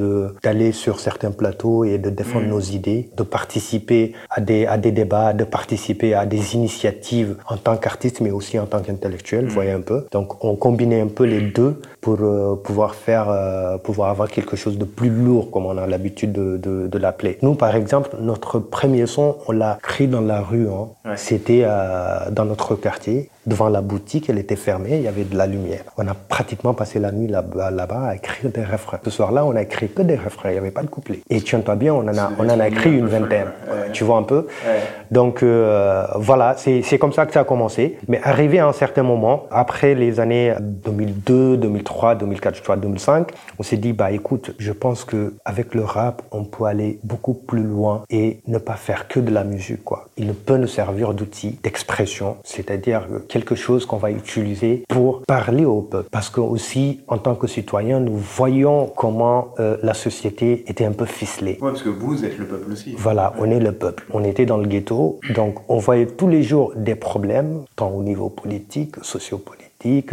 d'aller sur certains plateaux et de défendre Mm. nos idées, de participer à des, à des débats, de participer à des initiatives en tant qu'artiste, mais aussi en tant qu'intellectuel, vous voyez un peu. Donc, on combinait un peu les deux pour euh, pouvoir faire, euh, pouvoir avoir quelque chose de plus lourd, comme on a l'habitude de, de, de l'appeler. Nous, par exemple, notre premier son, on l'a créé dans la rue. Hein. Ouais. C'était euh, dans notre quartier, devant la boutique, elle était fermée, il y avait de la lumière. On a pratiquement passé la nuit là-bas là-bas à écrire des refrains. Ce soir-là, on a écrit que des refrains, il n'y avait pas de couplet. Et tiens-toi bien, on en a, on en a écrit une vingtaine. Ouais. Tu vois un peu Ouais. Donc euh, voilà, c'est comme ça que ça a commencé. Mais arrivé à un certain moment, après les années 2002, 2003, 2004, je crois 2005, on s'est dit bah écoute, je pense que avec le rap, on peut aller beaucoup plus loin et ne pas faire que de la musique quoi. Il peut nous servir d'outil d'expression, c'est-à-dire quelque chose qu'on va utiliser pour parler au peuple. Parce que aussi, en tant que citoyen, nous voyons comment euh, la société était un peu ficelée. Ouais, parce que vous êtes le peuple aussi. Voilà, on est le peuple. On était dans le ghetto, donc on voyait tous les jours des problèmes, tant au niveau politique, sociopolitique,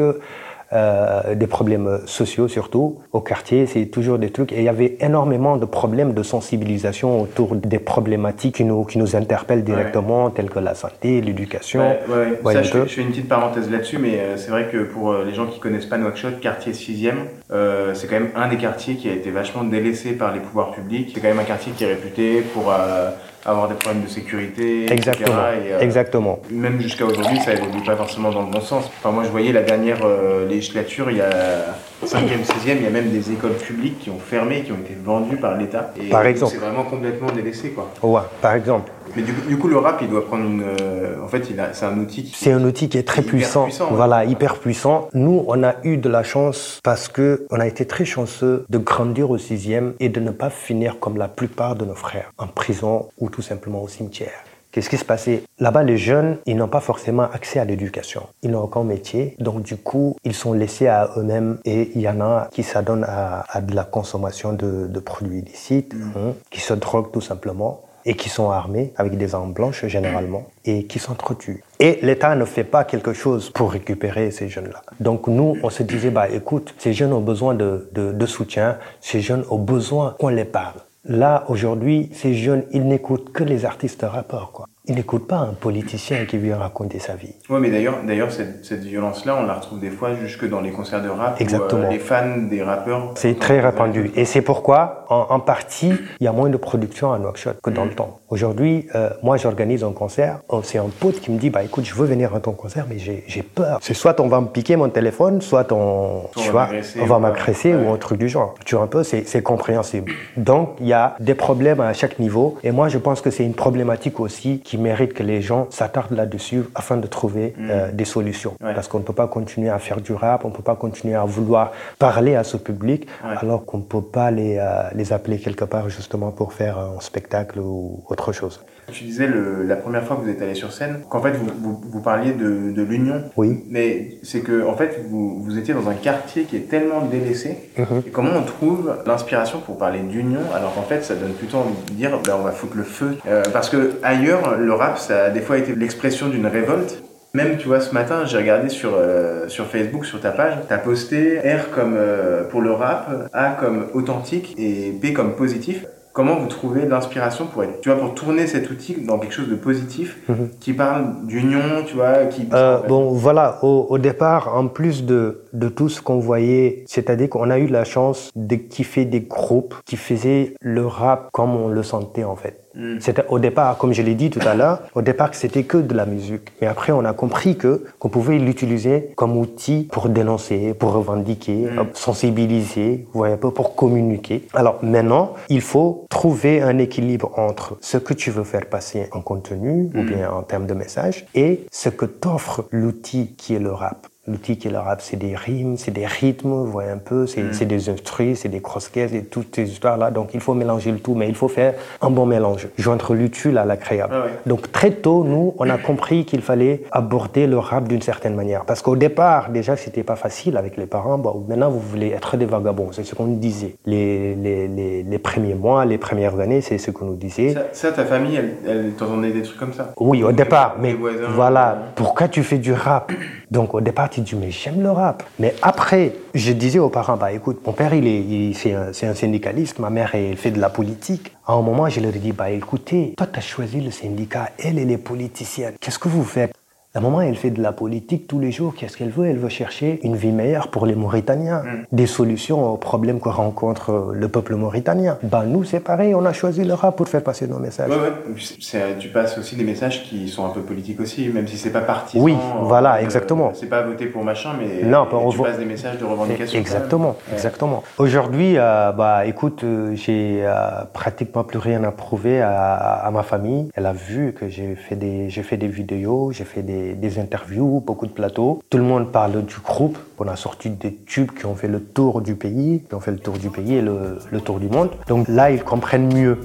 euh, des problèmes sociaux surtout. Au quartier, c'est toujours des trucs. Et il y avait énormément de problèmes de sensibilisation autour des problématiques qui nous, qui nous interpellent directement, telles que la santé, l'éducation. Ouais, ouais, ouais. Ça, je, fais, je fais une petite parenthèse là-dessus, mais euh, c'est vrai que pour euh, les gens qui connaissent pas Nouakchott, quartier 6e, euh, c'est quand même un des quartiers qui a été vachement délaissé par les pouvoirs publics. C'est quand même un quartier qui est réputé pour euh, avoir des problèmes de sécurité, etc. Exactement. Et, euh, Exactement. Même jusqu'à aujourd'hui, ça évolue pas forcément dans le bon sens. Enfin, moi, je voyais la dernière euh, législature, il y a 5e, 6e, il y a même des écoles publiques qui ont fermé, qui ont été vendues par l'État. Par exemple. C'est vraiment complètement délaissé, quoi. Ouais, par exemple. Mais du, coup- du coup, le rap, il doit prendre une. euh, en fait, c'est un outil qui. C'est un outil qui est très Hyper puissant. puissant, ouais. Voilà, hyper puissant. Nous, on a eu de la chance parce que on a été très chanceux de grandir au sixième et de ne pas finir comme la plupart de nos frères, en prison ou tout simplement au cimetière. Qu'est-ce qui se passait? Là-bas, les jeunes, ils n'ont pas forcément accès à l'éducation. Ils n'ont aucun métier. Donc, du coup, ils sont laissés à eux-mêmes. Et il y en a qui s'adonnent à, à de la consommation de, de produits illicites, hein, qui se droguent tout simplement et qui sont armés avec des armes blanches généralement et qui s'entretuent. Et l'État ne fait pas quelque chose pour récupérer ces jeunes-là. Donc nous, on se disait, bah écoute, ces jeunes ont besoin de, de, soutien, ces jeunes ont besoin qu'on les parle. Là, aujourd'hui, ces jeunes, ils n'écoutent que les artistes rappeurs, quoi. Ils n'écoutent pas un politicien qui vient raconter sa vie. Ouais, mais d'ailleurs, d'ailleurs cette, cette violence-là, on la retrouve des fois jusque dans les concerts de rap. où, Exactement. euh, les fans des rappeurs. C'est très répandu. Et c'est pourquoi, en, en partie, il y a moins de production à Nouakchott que dans le temps. Aujourd'hui, euh, moi, j'organise un concert. C'est un pote qui me dit, bah écoute, je veux venir à ton concert, mais j'ai peur. C'est soit on va me piquer mon téléphone, soit on, Soit tu va vois, m'agresser on va ou m'agresser Ouais. ou un truc du genre. Tu vois un peu, c'est c'est compréhensible. Donc, il y a des problèmes à chaque niveau. Et moi, je pense que c'est une problématique aussi qui mérite que les gens s'attardent là-dessus afin de trouver euh, des solutions. Mm. Ouais. Parce qu'on ne peut pas continuer à faire du rap, on ne peut pas continuer à vouloir parler à ce public Ouais. alors qu'on ne peut pas les, euh, les appeler quelque part justement pour faire un spectacle ou autre chose. Tu disais le, la première fois que vous êtes allé sur scène, qu'en fait vous, vous, vous parliez de, de l'union. Oui. Mais c'est que en fait vous, vous étiez dans un quartier qui est tellement délaissé. Mhm. Et comment on trouve l'inspiration pour parler d'union alors qu'en fait ça donne plutôt envie de dire ben, on va foutre le feu. Euh, parce que ailleurs le rap ça a des fois été l'expression d'une révolte. Même, tu vois, ce matin, j'ai regardé sur, euh, sur Facebook, sur ta page, t'as posté R comme euh, pour le rap, A comme authentique et P comme positif. Comment vous trouvez l'inspiration pour être, tu vois, pour tourner cet outil dans quelque chose de positif, Mhm. qui parle d'union, tu vois, qui... Euh, bon, voilà, au, au départ, en plus de, de tout ce qu'on voyait, c'est-à-dire qu'on a eu la chance de kiffer des groupes qui faisaient le rap comme on le sentait en fait. Mm. C'était au départ, comme je l'ai dit tout à l'heure, au départ que c'était que de la musique. Mais après, on a compris que qu'on pouvait l'utiliser comme outil pour dénoncer, pour revendiquer, Mm. euh, sensibiliser, vous voyez un peu, pour communiquer. Alors maintenant, il faut trouver un équilibre entre ce que tu veux faire passer en contenu ou Mm. bien en termes de message et ce que t'offre l'outil qui est le rap. L'outil qui est le rap, c'est des rimes, c'est des rythmes, vous voyez un peu, c'est c'est des instruments, c'est des cross-caisses et toutes ces histoires-là. Donc il faut mélanger le tout, mais il faut faire un bon mélange, joindre l'utile à l'agréable. Ah ouais. Donc très tôt, nous, on a compris qu'il fallait aborder le rap d'une certaine manière. Parce qu'au départ, déjà, c'était pas facile avec les parents. Bon, maintenant, vous voulez être des vagabonds, c'est ce qu'on nous disait. Les, les, les, les premiers mois, les premières années, c'est ce qu'on nous disait. Ça, ça, ta famille, elle, elle t'entendait des trucs comme ça? Oui, au départ, mais voisins, voilà, pourquoi tu fais du rap? Donc au départ, dis, mais j'aime le rap. Mais après, je disais aux parents, bah écoute, mon père, il est, il- c'est un, c'est un syndicaliste, ma mère, elle fait de la politique. À un moment, je leur ai dit, bah écoutez, toi, tu as choisi le syndicat, elle, elle est politicienne. Qu'est-ce que vous faites? La maman, elle fait de la politique tous les jours. Qu'est-ce qu'elle veut? Elle veut chercher une vie meilleure pour les Mauritaniens, des solutions aux problèmes que rencontre le peuple mauritanien. Ben, nous, c'est pareil, on a choisi le rap pour faire passer nos messages. Ouais, ouais. Tu passes aussi des messages qui sont un peu politiques aussi, même si c'est pas partisan. Oui, euh, voilà, euh, exactement. C'est pas voter pour machin, mais Non, pas tu passes des messages de revendication. Exactement. Ouais. exactement. Aujourd'hui, euh, bah, écoute, euh, j'ai euh, pratiquement plus rien à prouver à, à ma famille. Elle a vu que j'ai fait des, j'ai fait des vidéos, j'ai fait des, des interviews, beaucoup de plateaux. Tout le monde parle du groupe. On a sorti des tubes qui ont fait le tour du pays, qui ont fait le tour du pays et le, le tour du monde. Donc là, ils comprennent mieux.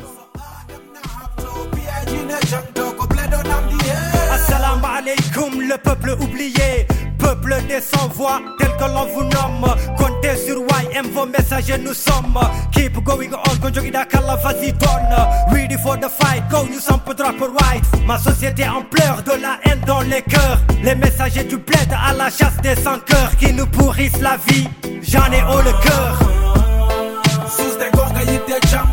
Assalamu alaikum, le peuple oublié. Peuple des sans-voix, tel que l'on vous nomme. Vos messages, nous sommes. Keep going on, conjugué d'Akala, vas-y, donne. Ready for the fight, go, sommes pour drapeau right. Ma société en pleurs, de la haine dans les cœurs. Les messagers du bled à la chasse des sans-cœurs qui nous pourrissent la vie. J'en ai haut le cœur. Sus de gonga yitte jam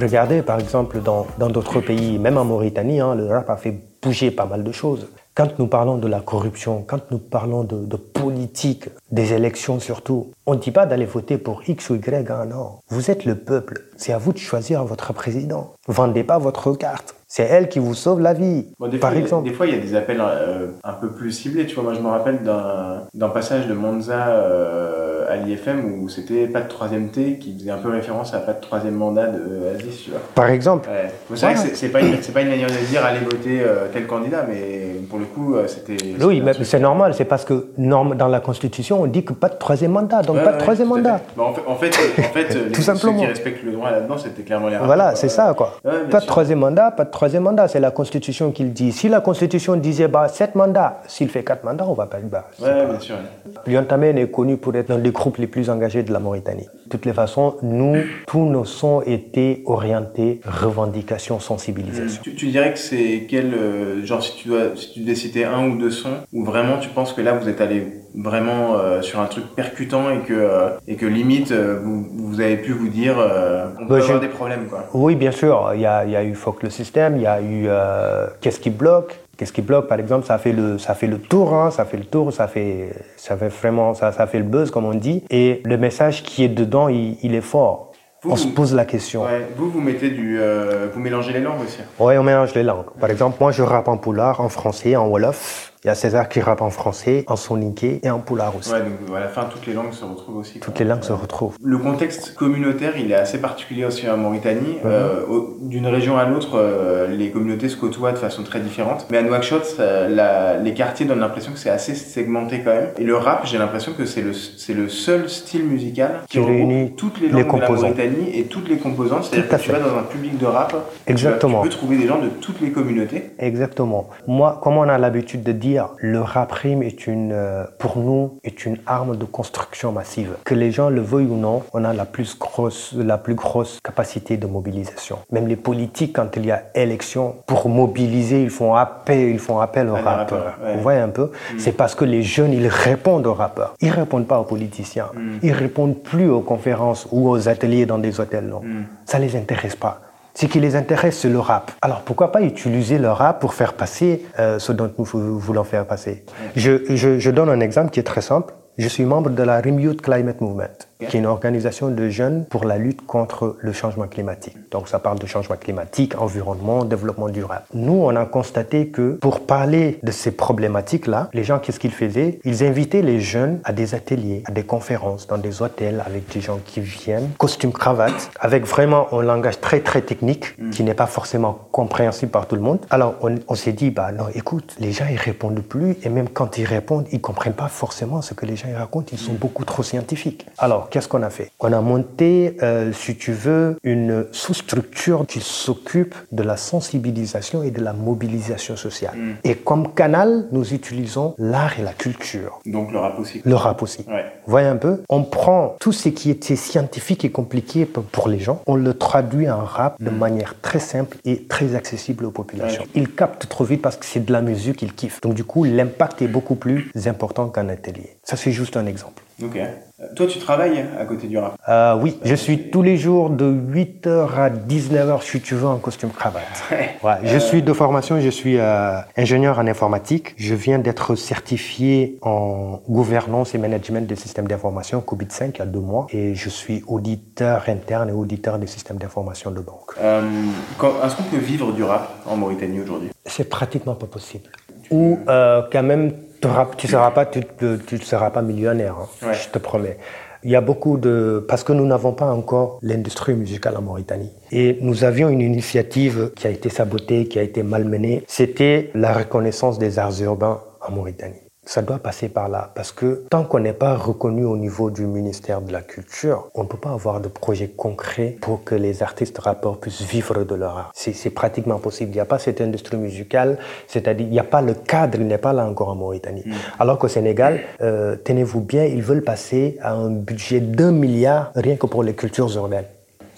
Regardez, par exemple, dans d'autres pays, même en Mauritanie, hein, le rap a fait bouger pas mal de choses. Quand nous parlons de la corruption, quand nous parlons de, de politique, des élections surtout, on ne dit pas d'aller voter pour X ou Y, hein, non. Vous êtes le peuple, c'est à vous de choisir votre président. Vendez pas votre carte. C'est elle qui vous sauve la vie. Bon, des, par fois, exemple. des fois, il y a des appels euh, un peu plus ciblés. Tu vois, moi, je me rappelle d'un passage de Monza euh, à l'IFM où c'était pas de troisième T qui faisait un peu référence à pas de troisième mandat de Aziz, tu vois. Par exemple, Ouais. Bon, C'est vrai que c'est- pas, une- pas une manière de dire allez voter euh, tel candidat, mais pour le coup, euh, c'était. oui, mais c'est normal, c'est parce que norme, dans la Constitution, on dit que pas de troisième mandat, donc Ouais, pas de ouais, troisième tout à mandat. fait. Bah, en fait, en fait, en fait [laughs] les- Tout simplement. ceux qui respectent le droit là-dedans, c'était clairement les Voilà, c'est ça, quoi. Pas de sûr. troisième mandat, pas de troisième mandat. C'est la Constitution qui le dit. Si la Constitution disait bah, sept mandats, s'il fait quatre mandats, on va pas le battre. Ouais, bien sûr. Lyon est connu pour être l'un des groupes les plus engagés de la Mauritanie. De toutes les façons, nous, tous nos sons étaient orientés revendication, sensibilisation. Tu, tu dirais que c'est quel euh, genre si tu dois si tu devais citer un ou deux sons où vraiment tu penses que là vous êtes allé vraiment euh, sur un truc percutant et que euh, et que limite euh, vous, vous avez pu vous dire on peut Bah, avoir des problèmes quoi. Oui, bien sûr. Il y a, il y a eu Fuck le système, il y a eu Qu'est-ce qui bloque? Qu'est-ce qui bloque, par exemple, ça fait le, ça fait le tour, hein, ça fait le tour, ça fait, ça fait vraiment, ça, ça fait le buzz, comme on dit. Et le message qui est dedans, il, il est fort. Vous, on se pose la question. Ouais, vous vous mettez du euh, vous mélangez les langues aussi. Ouais, on mélange les langues. Par exemple, moi, je rappe en poulard, en français, en wolof. Il y a César qui rappe en français, en soninké et en poulard aussi. Ouais, donc à la fin toutes les langues se retrouvent aussi. Toutes quoi. les langues se retrouvent. Le contexte communautaire, il est assez particulier aussi en Mauritanie. Euh, D'une région à l'autre, euh, les communautés se côtoient de façon très différente. Mais à Nouakchott, la- les quartiers donnent l'impression que c'est assez segmenté quand même. Et le rap, j'ai l'impression que c'est le, le seul style musical qui, réunit toutes les les langues de la composants. Mauritanie et toutes les composantes. C'est-à-dire que tu vas dans un public de rap, tu vas- Exactement. tu peux trouver des gens de toutes les communautés. Exactement. Moi, comme on a l'habitude de dire, le rap rime est une, euh, pour nous, est une arme de construction massive. Que les gens le veuillent ou non, on a la plus grosse, la plus grosse capacité de mobilisation. Même les politiques, quand il y a élection, pour mobiliser, ils font appel, ils font appel aux rappeurs. ouais. Vous voyez un peu? C'est parce que les jeunes, ils répondent aux rappeurs. Ils répondent pas aux politiciens. Ils répondent plus aux conférences ou aux ateliers dans des hôtels. Non. Ça les intéresse pas. Ce qui les intéresse, c'est le rap. Alors pourquoi pas utiliser le rap pour faire passer euh, ce dont nous vou- voulons faire passer? Je, je, je donne un exemple qui est très simple. Je suis membre de la Rim Youth Climate Movement. Qui est une organisation de jeunes pour la lutte contre le changement climatique. Donc ça parle de changement climatique, environnement, développement durable. Nous, on a constaté que pour parler de ces problématiques-là, les gens, qu'est-ce qu'ils faisaient? Ils invitaient les jeunes à des ateliers, à des conférences, dans des hôtels avec des gens qui viennent, costume cravate, avec vraiment un langage très très technique qui n'est pas forcément compréhensible par tout le monde. Alors on, on s'est dit, bah non, écoute, les gens ils répondent plus et même quand ils répondent, ils comprennent pas forcément ce que les gens ils racontent. Ils sont beaucoup trop scientifiques. Alors qu'est-ce qu'on a fait? On a monté, euh, si tu veux, une sous-structure qui s'occupe de la sensibilisation et de la mobilisation sociale. Et comme canal, nous utilisons l'art et la culture. Donc le rap aussi. Le rap aussi. Ouais. Voyez un peu? On prend tout ce qui était scientifique et compliqué pour les gens, on le traduit en rap de manière très simple et très accessible aux populations. Ouais. Ils captent trop vite parce que c'est de la musique qu'ils kiffent. Donc du coup, l'impact est beaucoup plus important qu'un atelier. Ça, c'est juste un exemple. Ok. Euh, Toi, tu travailles à côté du rap. Euh, oui, je suis tous les jours de 8h à 19h, si tu veux, en costume cravate. [laughs] Ouais. Ouais, je suis de formation, je suis euh, ingénieur en informatique. Je viens d'être certifié en gouvernance et management des systèmes d'information, COVID-5, il y a deux mois. Et je suis auditeur interne et auditeur des systèmes d'information de banque. Euh, Est-ce qu'on peut vivre du rap en Mauritanie aujourd'hui? C'est pratiquement pas possible. Ou euh, quand même, tu ne seras pas, tu, tu- seras pas millionnaire, hein, Ouais. je te promets. Il y a beaucoup de... Parce que nous n'avons pas encore l'industrie musicale en Mauritanie. Et nous avions une initiative qui a été sabotée, qui a été malmenée. C'était la reconnaissance des arts urbains en Mauritanie. Ça doit passer par là, parce que tant qu'on n'est pas reconnu au niveau du ministère de la Culture, on ne peut pas avoir de projet concret pour que les artistes rappeurs puissent vivre de leur art. C'est pratiquement impossible. Il n'y a pas cette industrie musicale, c'est-à-dire il n'y a pas le cadre, il n'est pas là encore en Mauritanie. Alors qu'au Sénégal, euh, tenez-vous bien, ils veulent passer à un budget d'un milliard rien que pour les cultures urbaines.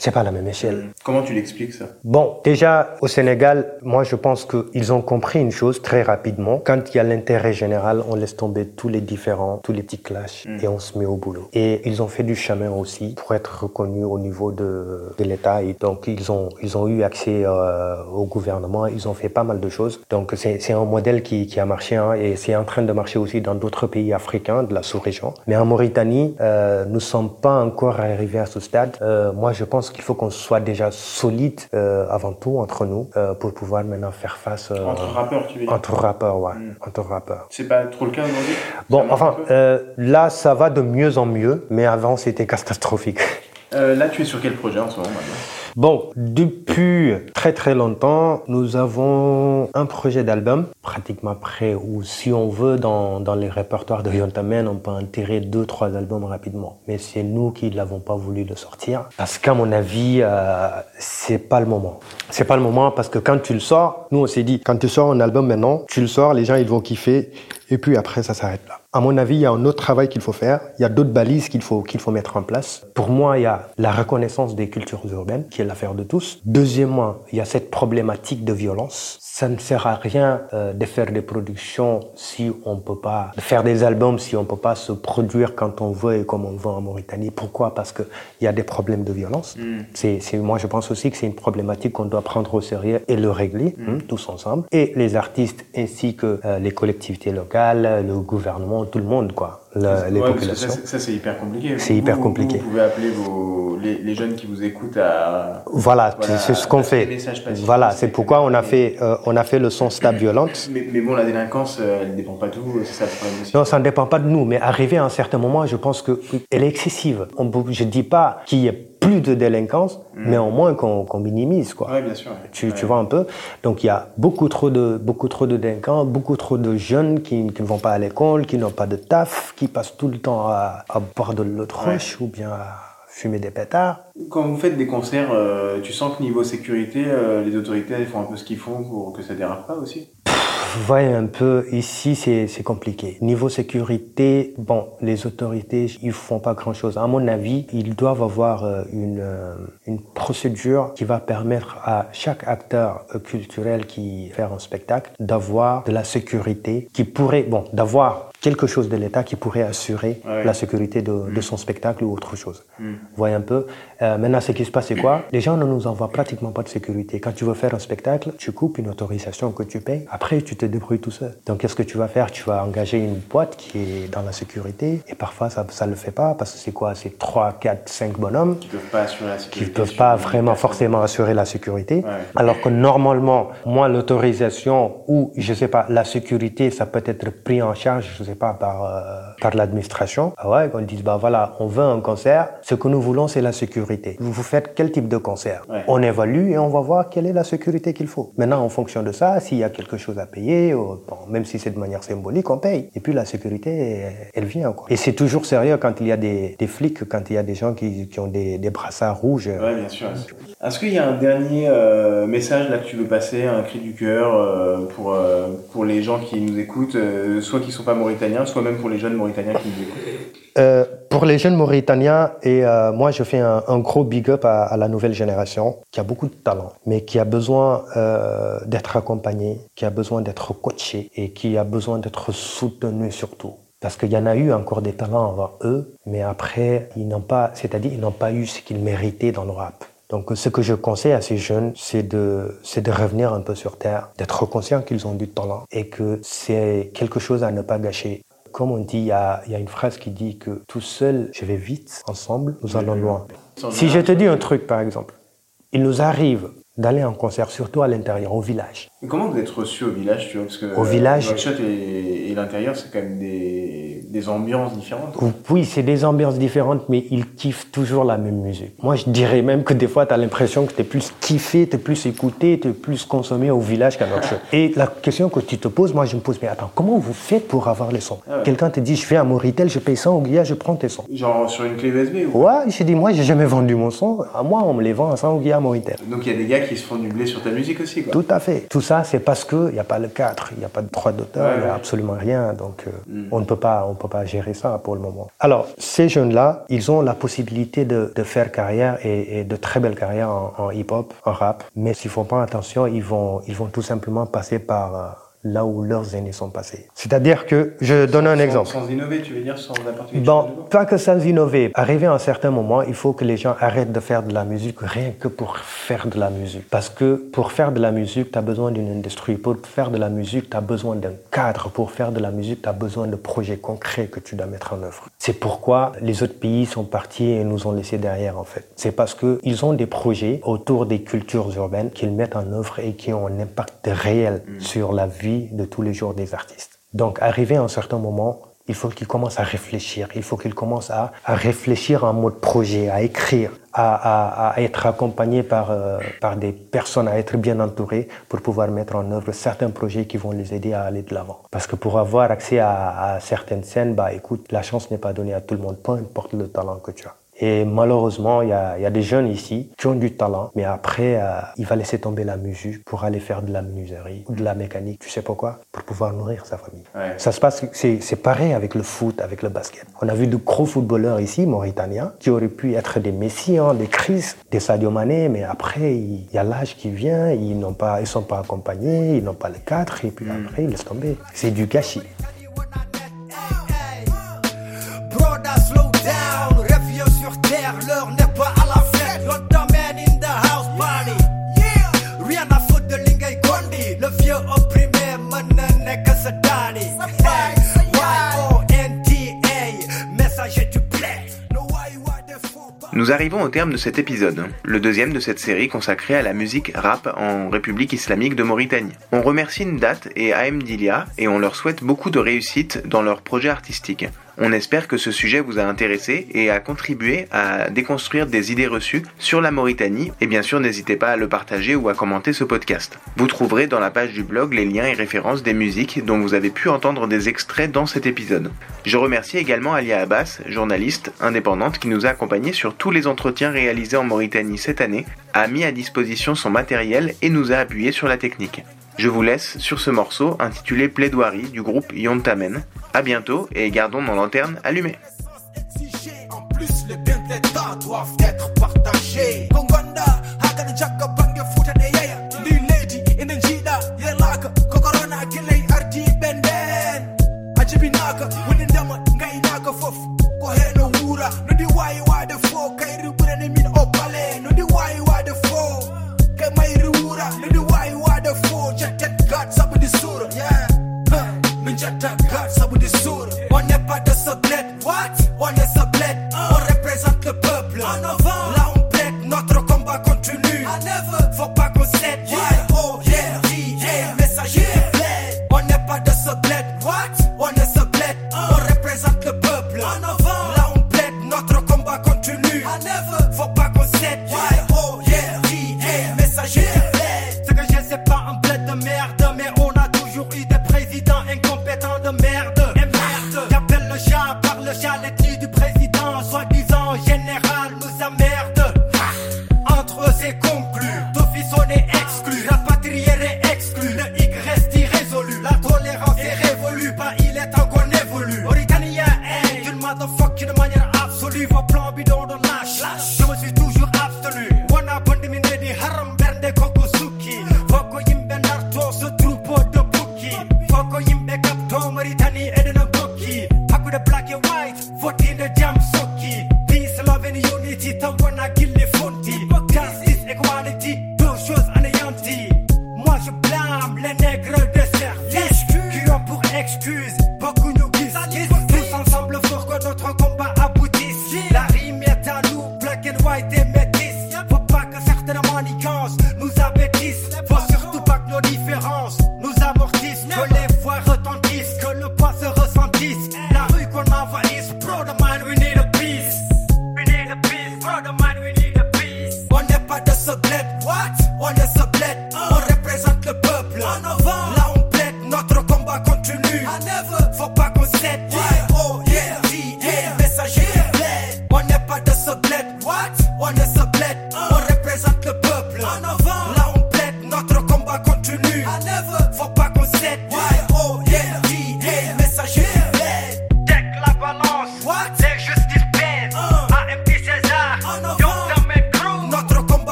C'est pas la même échelle. Comment tu l'expliques ça? Bon, déjà, au Sénégal, moi, je pense qu'ils ont compris une chose très rapidement. Quand il y a l'intérêt général, on laisse tomber tous les différents, tous les petits clashs et on se met au boulot. Et ils ont fait du chemin aussi pour être reconnus au niveau de, de l'État. Et donc, ils ont, ils ont eu accès euh, au gouvernement. Ils ont fait pas mal de choses. Donc, c'est c'est un modèle qui, qui a marché hein, et c'est en train de marcher aussi dans d'autres pays africains de la sous-région. Mais en Mauritanie, euh, nous sommes pas encore arrivés à ce stade. Euh, moi, je pense qu'il faut qu'on soit déjà solide euh, avant tout entre nous euh, pour pouvoir maintenant faire face euh, Entre rappeurs, tu veux dire? entre rappeurs, ouais, Mm. entre rappeurs. C'est pas trop le cas aujourd'hui? Bon, enfin, là, ça va de mieux en mieux, mais avant, c'était catastrophique. Là, tu es sur quel projet en ce moment maintenant? Bon, depuis très très longtemps, nous avons un projet d'album pratiquement prêt où si on veut dans, dans les répertoires de Yontamen, on peut enterrer deux, trois albums rapidement. Mais c'est nous qui l'avons pas voulu le sortir parce qu'à mon avis, euh, c'est pas le moment. C'est pas le moment parce que quand tu le sors, nous on s'est dit, quand tu sors un album maintenant, tu le sors, les gens ils vont kiffer et puis après ça s'arrête là. À mon avis, il y a un autre travail qu'il faut faire. Il y a d'autres balises qu'il faut, qu'il faut mettre en place. Pour moi, il y a la reconnaissance des cultures urbaines, qui est l'affaire de tous. Deuxièmement, il y a cette problématique de violence. Ça ne sert à rien euh, de faire des productions si on peut pas, de faire des albums si on peut pas se produire quand on veut et comme on veut en Mauritanie. Pourquoi? Parce qu'il y a des problèmes de violence. C'est, c'est, moi, je pense aussi que c'est une problématique qu'on doit prendre au sérieux et le régler hein, tous ensemble. Et les artistes ainsi que euh, les collectivités locales, le gouvernement, tout le monde, quoi, le- les Ouais, populations. Ça, c'est- hyper compliqué. C'est hyper compliqué. Vous, pouvez appeler vos, les, les jeunes qui vous écoutent à. Voilà, Voilà, c'est ce qu'on fait. Voilà, c'est pourquoi on a fait, euh, on a fait le son Stab [coughs] Violente. Mais, mais bon, la délinquance, euh, elle ne dépend pas de vous, ça aussi. Non, ça ne dépend pas de nous, mais arrivé à un certain moment, je pense que elle est excessive. On je dis pas qu'il y ait plus de délinquance, mais au moins qu'on minimise, quoi. Oui, bien sûr. ouais. Tu, Ouais. tu vois un peu Donc il y a beaucoup trop de beaucoup trop de délinquants, beaucoup trop de jeunes qui, qui ne vont pas à l'école, qui n'ont pas de taf, qui passent tout le temps à, à boire de l'autruche ou bien à fumer des pétards. Quand vous faites des concerts, euh, tu sens que niveau sécurité, euh, les autorités elles font un peu ce qu'ils font pour que ça dérape pas aussi? Voyez un peu, ici c'est compliqué. Niveau sécurité, bon, les autorités, ils font pas grand-chose. À mon avis, ils doivent avoir euh, une, euh, une procédure qui va permettre à chaque acteur euh, culturel qui fait un spectacle d'avoir de la sécurité, qui pourrait, bon, d'avoir quelque chose de l'État qui pourrait assurer Ouais. la sécurité de, de son spectacle ou autre chose. Vous voyez un peu. Euh, maintenant, ce qui se passe, c'est quoi? Les gens ne nous envoient pratiquement pas de sécurité. Quand tu veux faire un spectacle, tu coupes une autorisation que tu payes. Après, tu te débrouilles tout seul. Donc, qu'est-ce que tu vas faire? Tu vas engager une boîte qui est dans la sécurité. Et parfois, ça ne le fait pas parce que c'est quoi? C'est 3, 4, 5 bonhommes Qui peuvent pas assurer la qui sécurité. ne peuvent pas vraiment forcément assurer la sécurité. Ouais. Alors que normalement, moi, l'autorisation ou, je sais pas, la sécurité, ça peut être pris en charge, je sais pas, par, euh, par l'administration. Ah ouais, qu'on dise, bah voilà, on veut un concert, ce que nous voulons, c'est la sécurité. Vous, vous faites quel type de concert Ouais. On évalue et on va voir quelle est la sécurité qu'il faut. Maintenant, en fonction de ça, s'il y a quelque chose à payer, ou, bon, même si c'est de manière symbolique, on paye. Et puis la sécurité, elle- vient. Quoi. Et c'est toujours sérieux quand il y a des, des flics, quand il y a des gens qui, qui ont des, des brassards rouges. Ouais, bien sûr. Est-ce qu'il y a un dernier euh, message là que tu veux passer, un cri du cœur euh, pour, euh, pour les gens qui nous écoutent, euh, soit qui sont pas mauritaniens, soit même pour les jeunes mauritaniens Euh, pour les jeunes Mauritaniens, et euh, moi je fais un, gros big up à, à la nouvelle génération qui a beaucoup de talent, mais qui a besoin euh, d'être accompagné, qui a besoin d'être coaché et qui a besoin d'être soutenu surtout. Parce qu'il y en a eu encore des talents avant eux, mais après, ils n'ont pas, c'est-à-dire ils n'ont pas eu ce qu'ils méritaient dans le rap. Donc, ce que je conseille à ces jeunes, c'est de, c'est de revenir un peu sur terre, d'être conscient qu'ils ont du talent et que c'est quelque chose à ne pas gâcher. Comme on dit, il y a, il y a une phrase qui dit que tout seul, je vais vite, ensemble, nous allons loin. Si je te dis un truc, par exemple, il nous arrive d'aller en concert, surtout à l'intérieur, au village. Et Comment vous êtes reçu au village, tu vois Parce que Au village et, et l'intérieur, c'est quand même des, des ambiances différentes. Oui, c'est des ambiances différentes, mais ils kiffent toujours la même musique. Moi, je dirais même que des fois, tu as l'impression que tu es plus kiffé, tu es plus écouté, tu es plus consommé au village qu'à Nouakchott. [laughs] Et la question que tu te poses, moi, je me pose, mais attends, comment vous faites pour avoir les sons? Ah ouais. Quelqu'un te dit, je vais à Moritel, je paye 100 au Guilla, je prends tes sons. Genre sur une clé USB ou... Ouais, j'ai dit, moi, j'ai jamais vendu mon son. À moi, on me les vend à 100 au Guilla, Moritel. Donc il y a des gars qui se font du blé sur ta musique aussi, quoi. Tout à fait. Tout ça, c'est parce qu'il n'y a pas le cadre, il n'y a pas de droit d'auteur, Ouais, il n'y a ouais. absolument rien. Donc, euh, on ne peut pas, on peut pas gérer ça pour le moment. Alors, ces jeunes-là, ils ont la possibilité de, de faire carrière et, et de très belles carrières en, en hip-hop, en rap. Mais s'ils font pas attention, ils vont, ils vont tout simplement passer par euh, là où leurs aînés sont passés. C'est-à-dire que, je donne un exemple. Sans innover, tu veux dire, sans apporter Bon, pas que sans innover. Arrivé à un certain moment, il faut que les gens arrêtent de faire de la musique rien que pour faire de la musique. Parce que pour faire de la musique, tu as besoin d'une industrie. Pour faire de la musique, tu as besoin d'un cadre. Pour faire de la musique, tu as besoin de projets concrets que tu dois mettre en œuvre. C'est pourquoi les autres pays sont partis et nous ont laissés derrière, en fait. C'est parce qu'ils ont des projets autour des cultures urbaines qu'ils mettent en œuvre et qui ont un impact réel sur la vie de tous les jours des artistes. Donc, arrivé à un certain moment, il faut qu'ils commencent à réfléchir, il faut qu'ils commencent à, à réfléchir en mode projet, à écrire, à, à- être accompagnés par, euh, par des personnes, à être bien entourés pour pouvoir mettre en œuvre certains projets qui vont les aider à aller de l'avant. Parce que pour avoir accès à, à certaines scènes, bah écoute, la chance n'est pas donnée à tout le monde, peu importe le talent que tu as. Et malheureusement, il y a, il y a des jeunes ici qui ont du talent, mais après, euh, il va laisser tomber la musique pour aller faire de la menuiserie ou de la mécanique. Tu sais pourquoi? Pour pouvoir nourrir sa famille. Ouais. Ça se passe, c'est pareil avec le foot, avec le basket. On a vu de gros footballeurs ici, mauritaniens, qui auraient pu être des Messi, hein, des Chris, des Sadio Mané, mais après, il y a l'âge qui vient, ils pas, ils sont pas accompagnés, ils n'ont pas le cadre, et puis après, ils laissent tomber. C'est du gâchis. Reviens sur terre, l'heure n'est pas à la fête. L'autre man in the house party. Yeah. Rien à foutre de Lingay Gondi, le vieux opprimé, maintenant n'est que ce daddy. Y-O-N-T-A, messager du bled. No why you are the faux pas. Nous arrivons au terme de cet épisode, le deuxième de cette série consacrée à la musique rap en République islamique de Mauritanie. On remercie Ndat et AM Dilia et on leur souhaite beaucoup de réussite dans leurs projets artistiques. On espère que ce sujet vous a intéressé et a contribué à déconstruire des idées reçues sur la Mauritanie et bien sûr n'hésitez pas à le partager ou à commenter ce podcast. Vous trouverez dans la page du blog les liens et références des musiques dont vous avez pu entendre des extraits dans cet épisode. Je remercie également Alia Abbas, journaliste indépendante qui nous a accompagnés sur tous les entretiens réalisés en Mauritanie cette année, a mis à disposition son matériel et nous a appuyé sur la technique. Je vous laisse sur ce morceau intitulé Plaidoirie du groupe Yontamen. À bientôt et gardons nos lanternes allumées.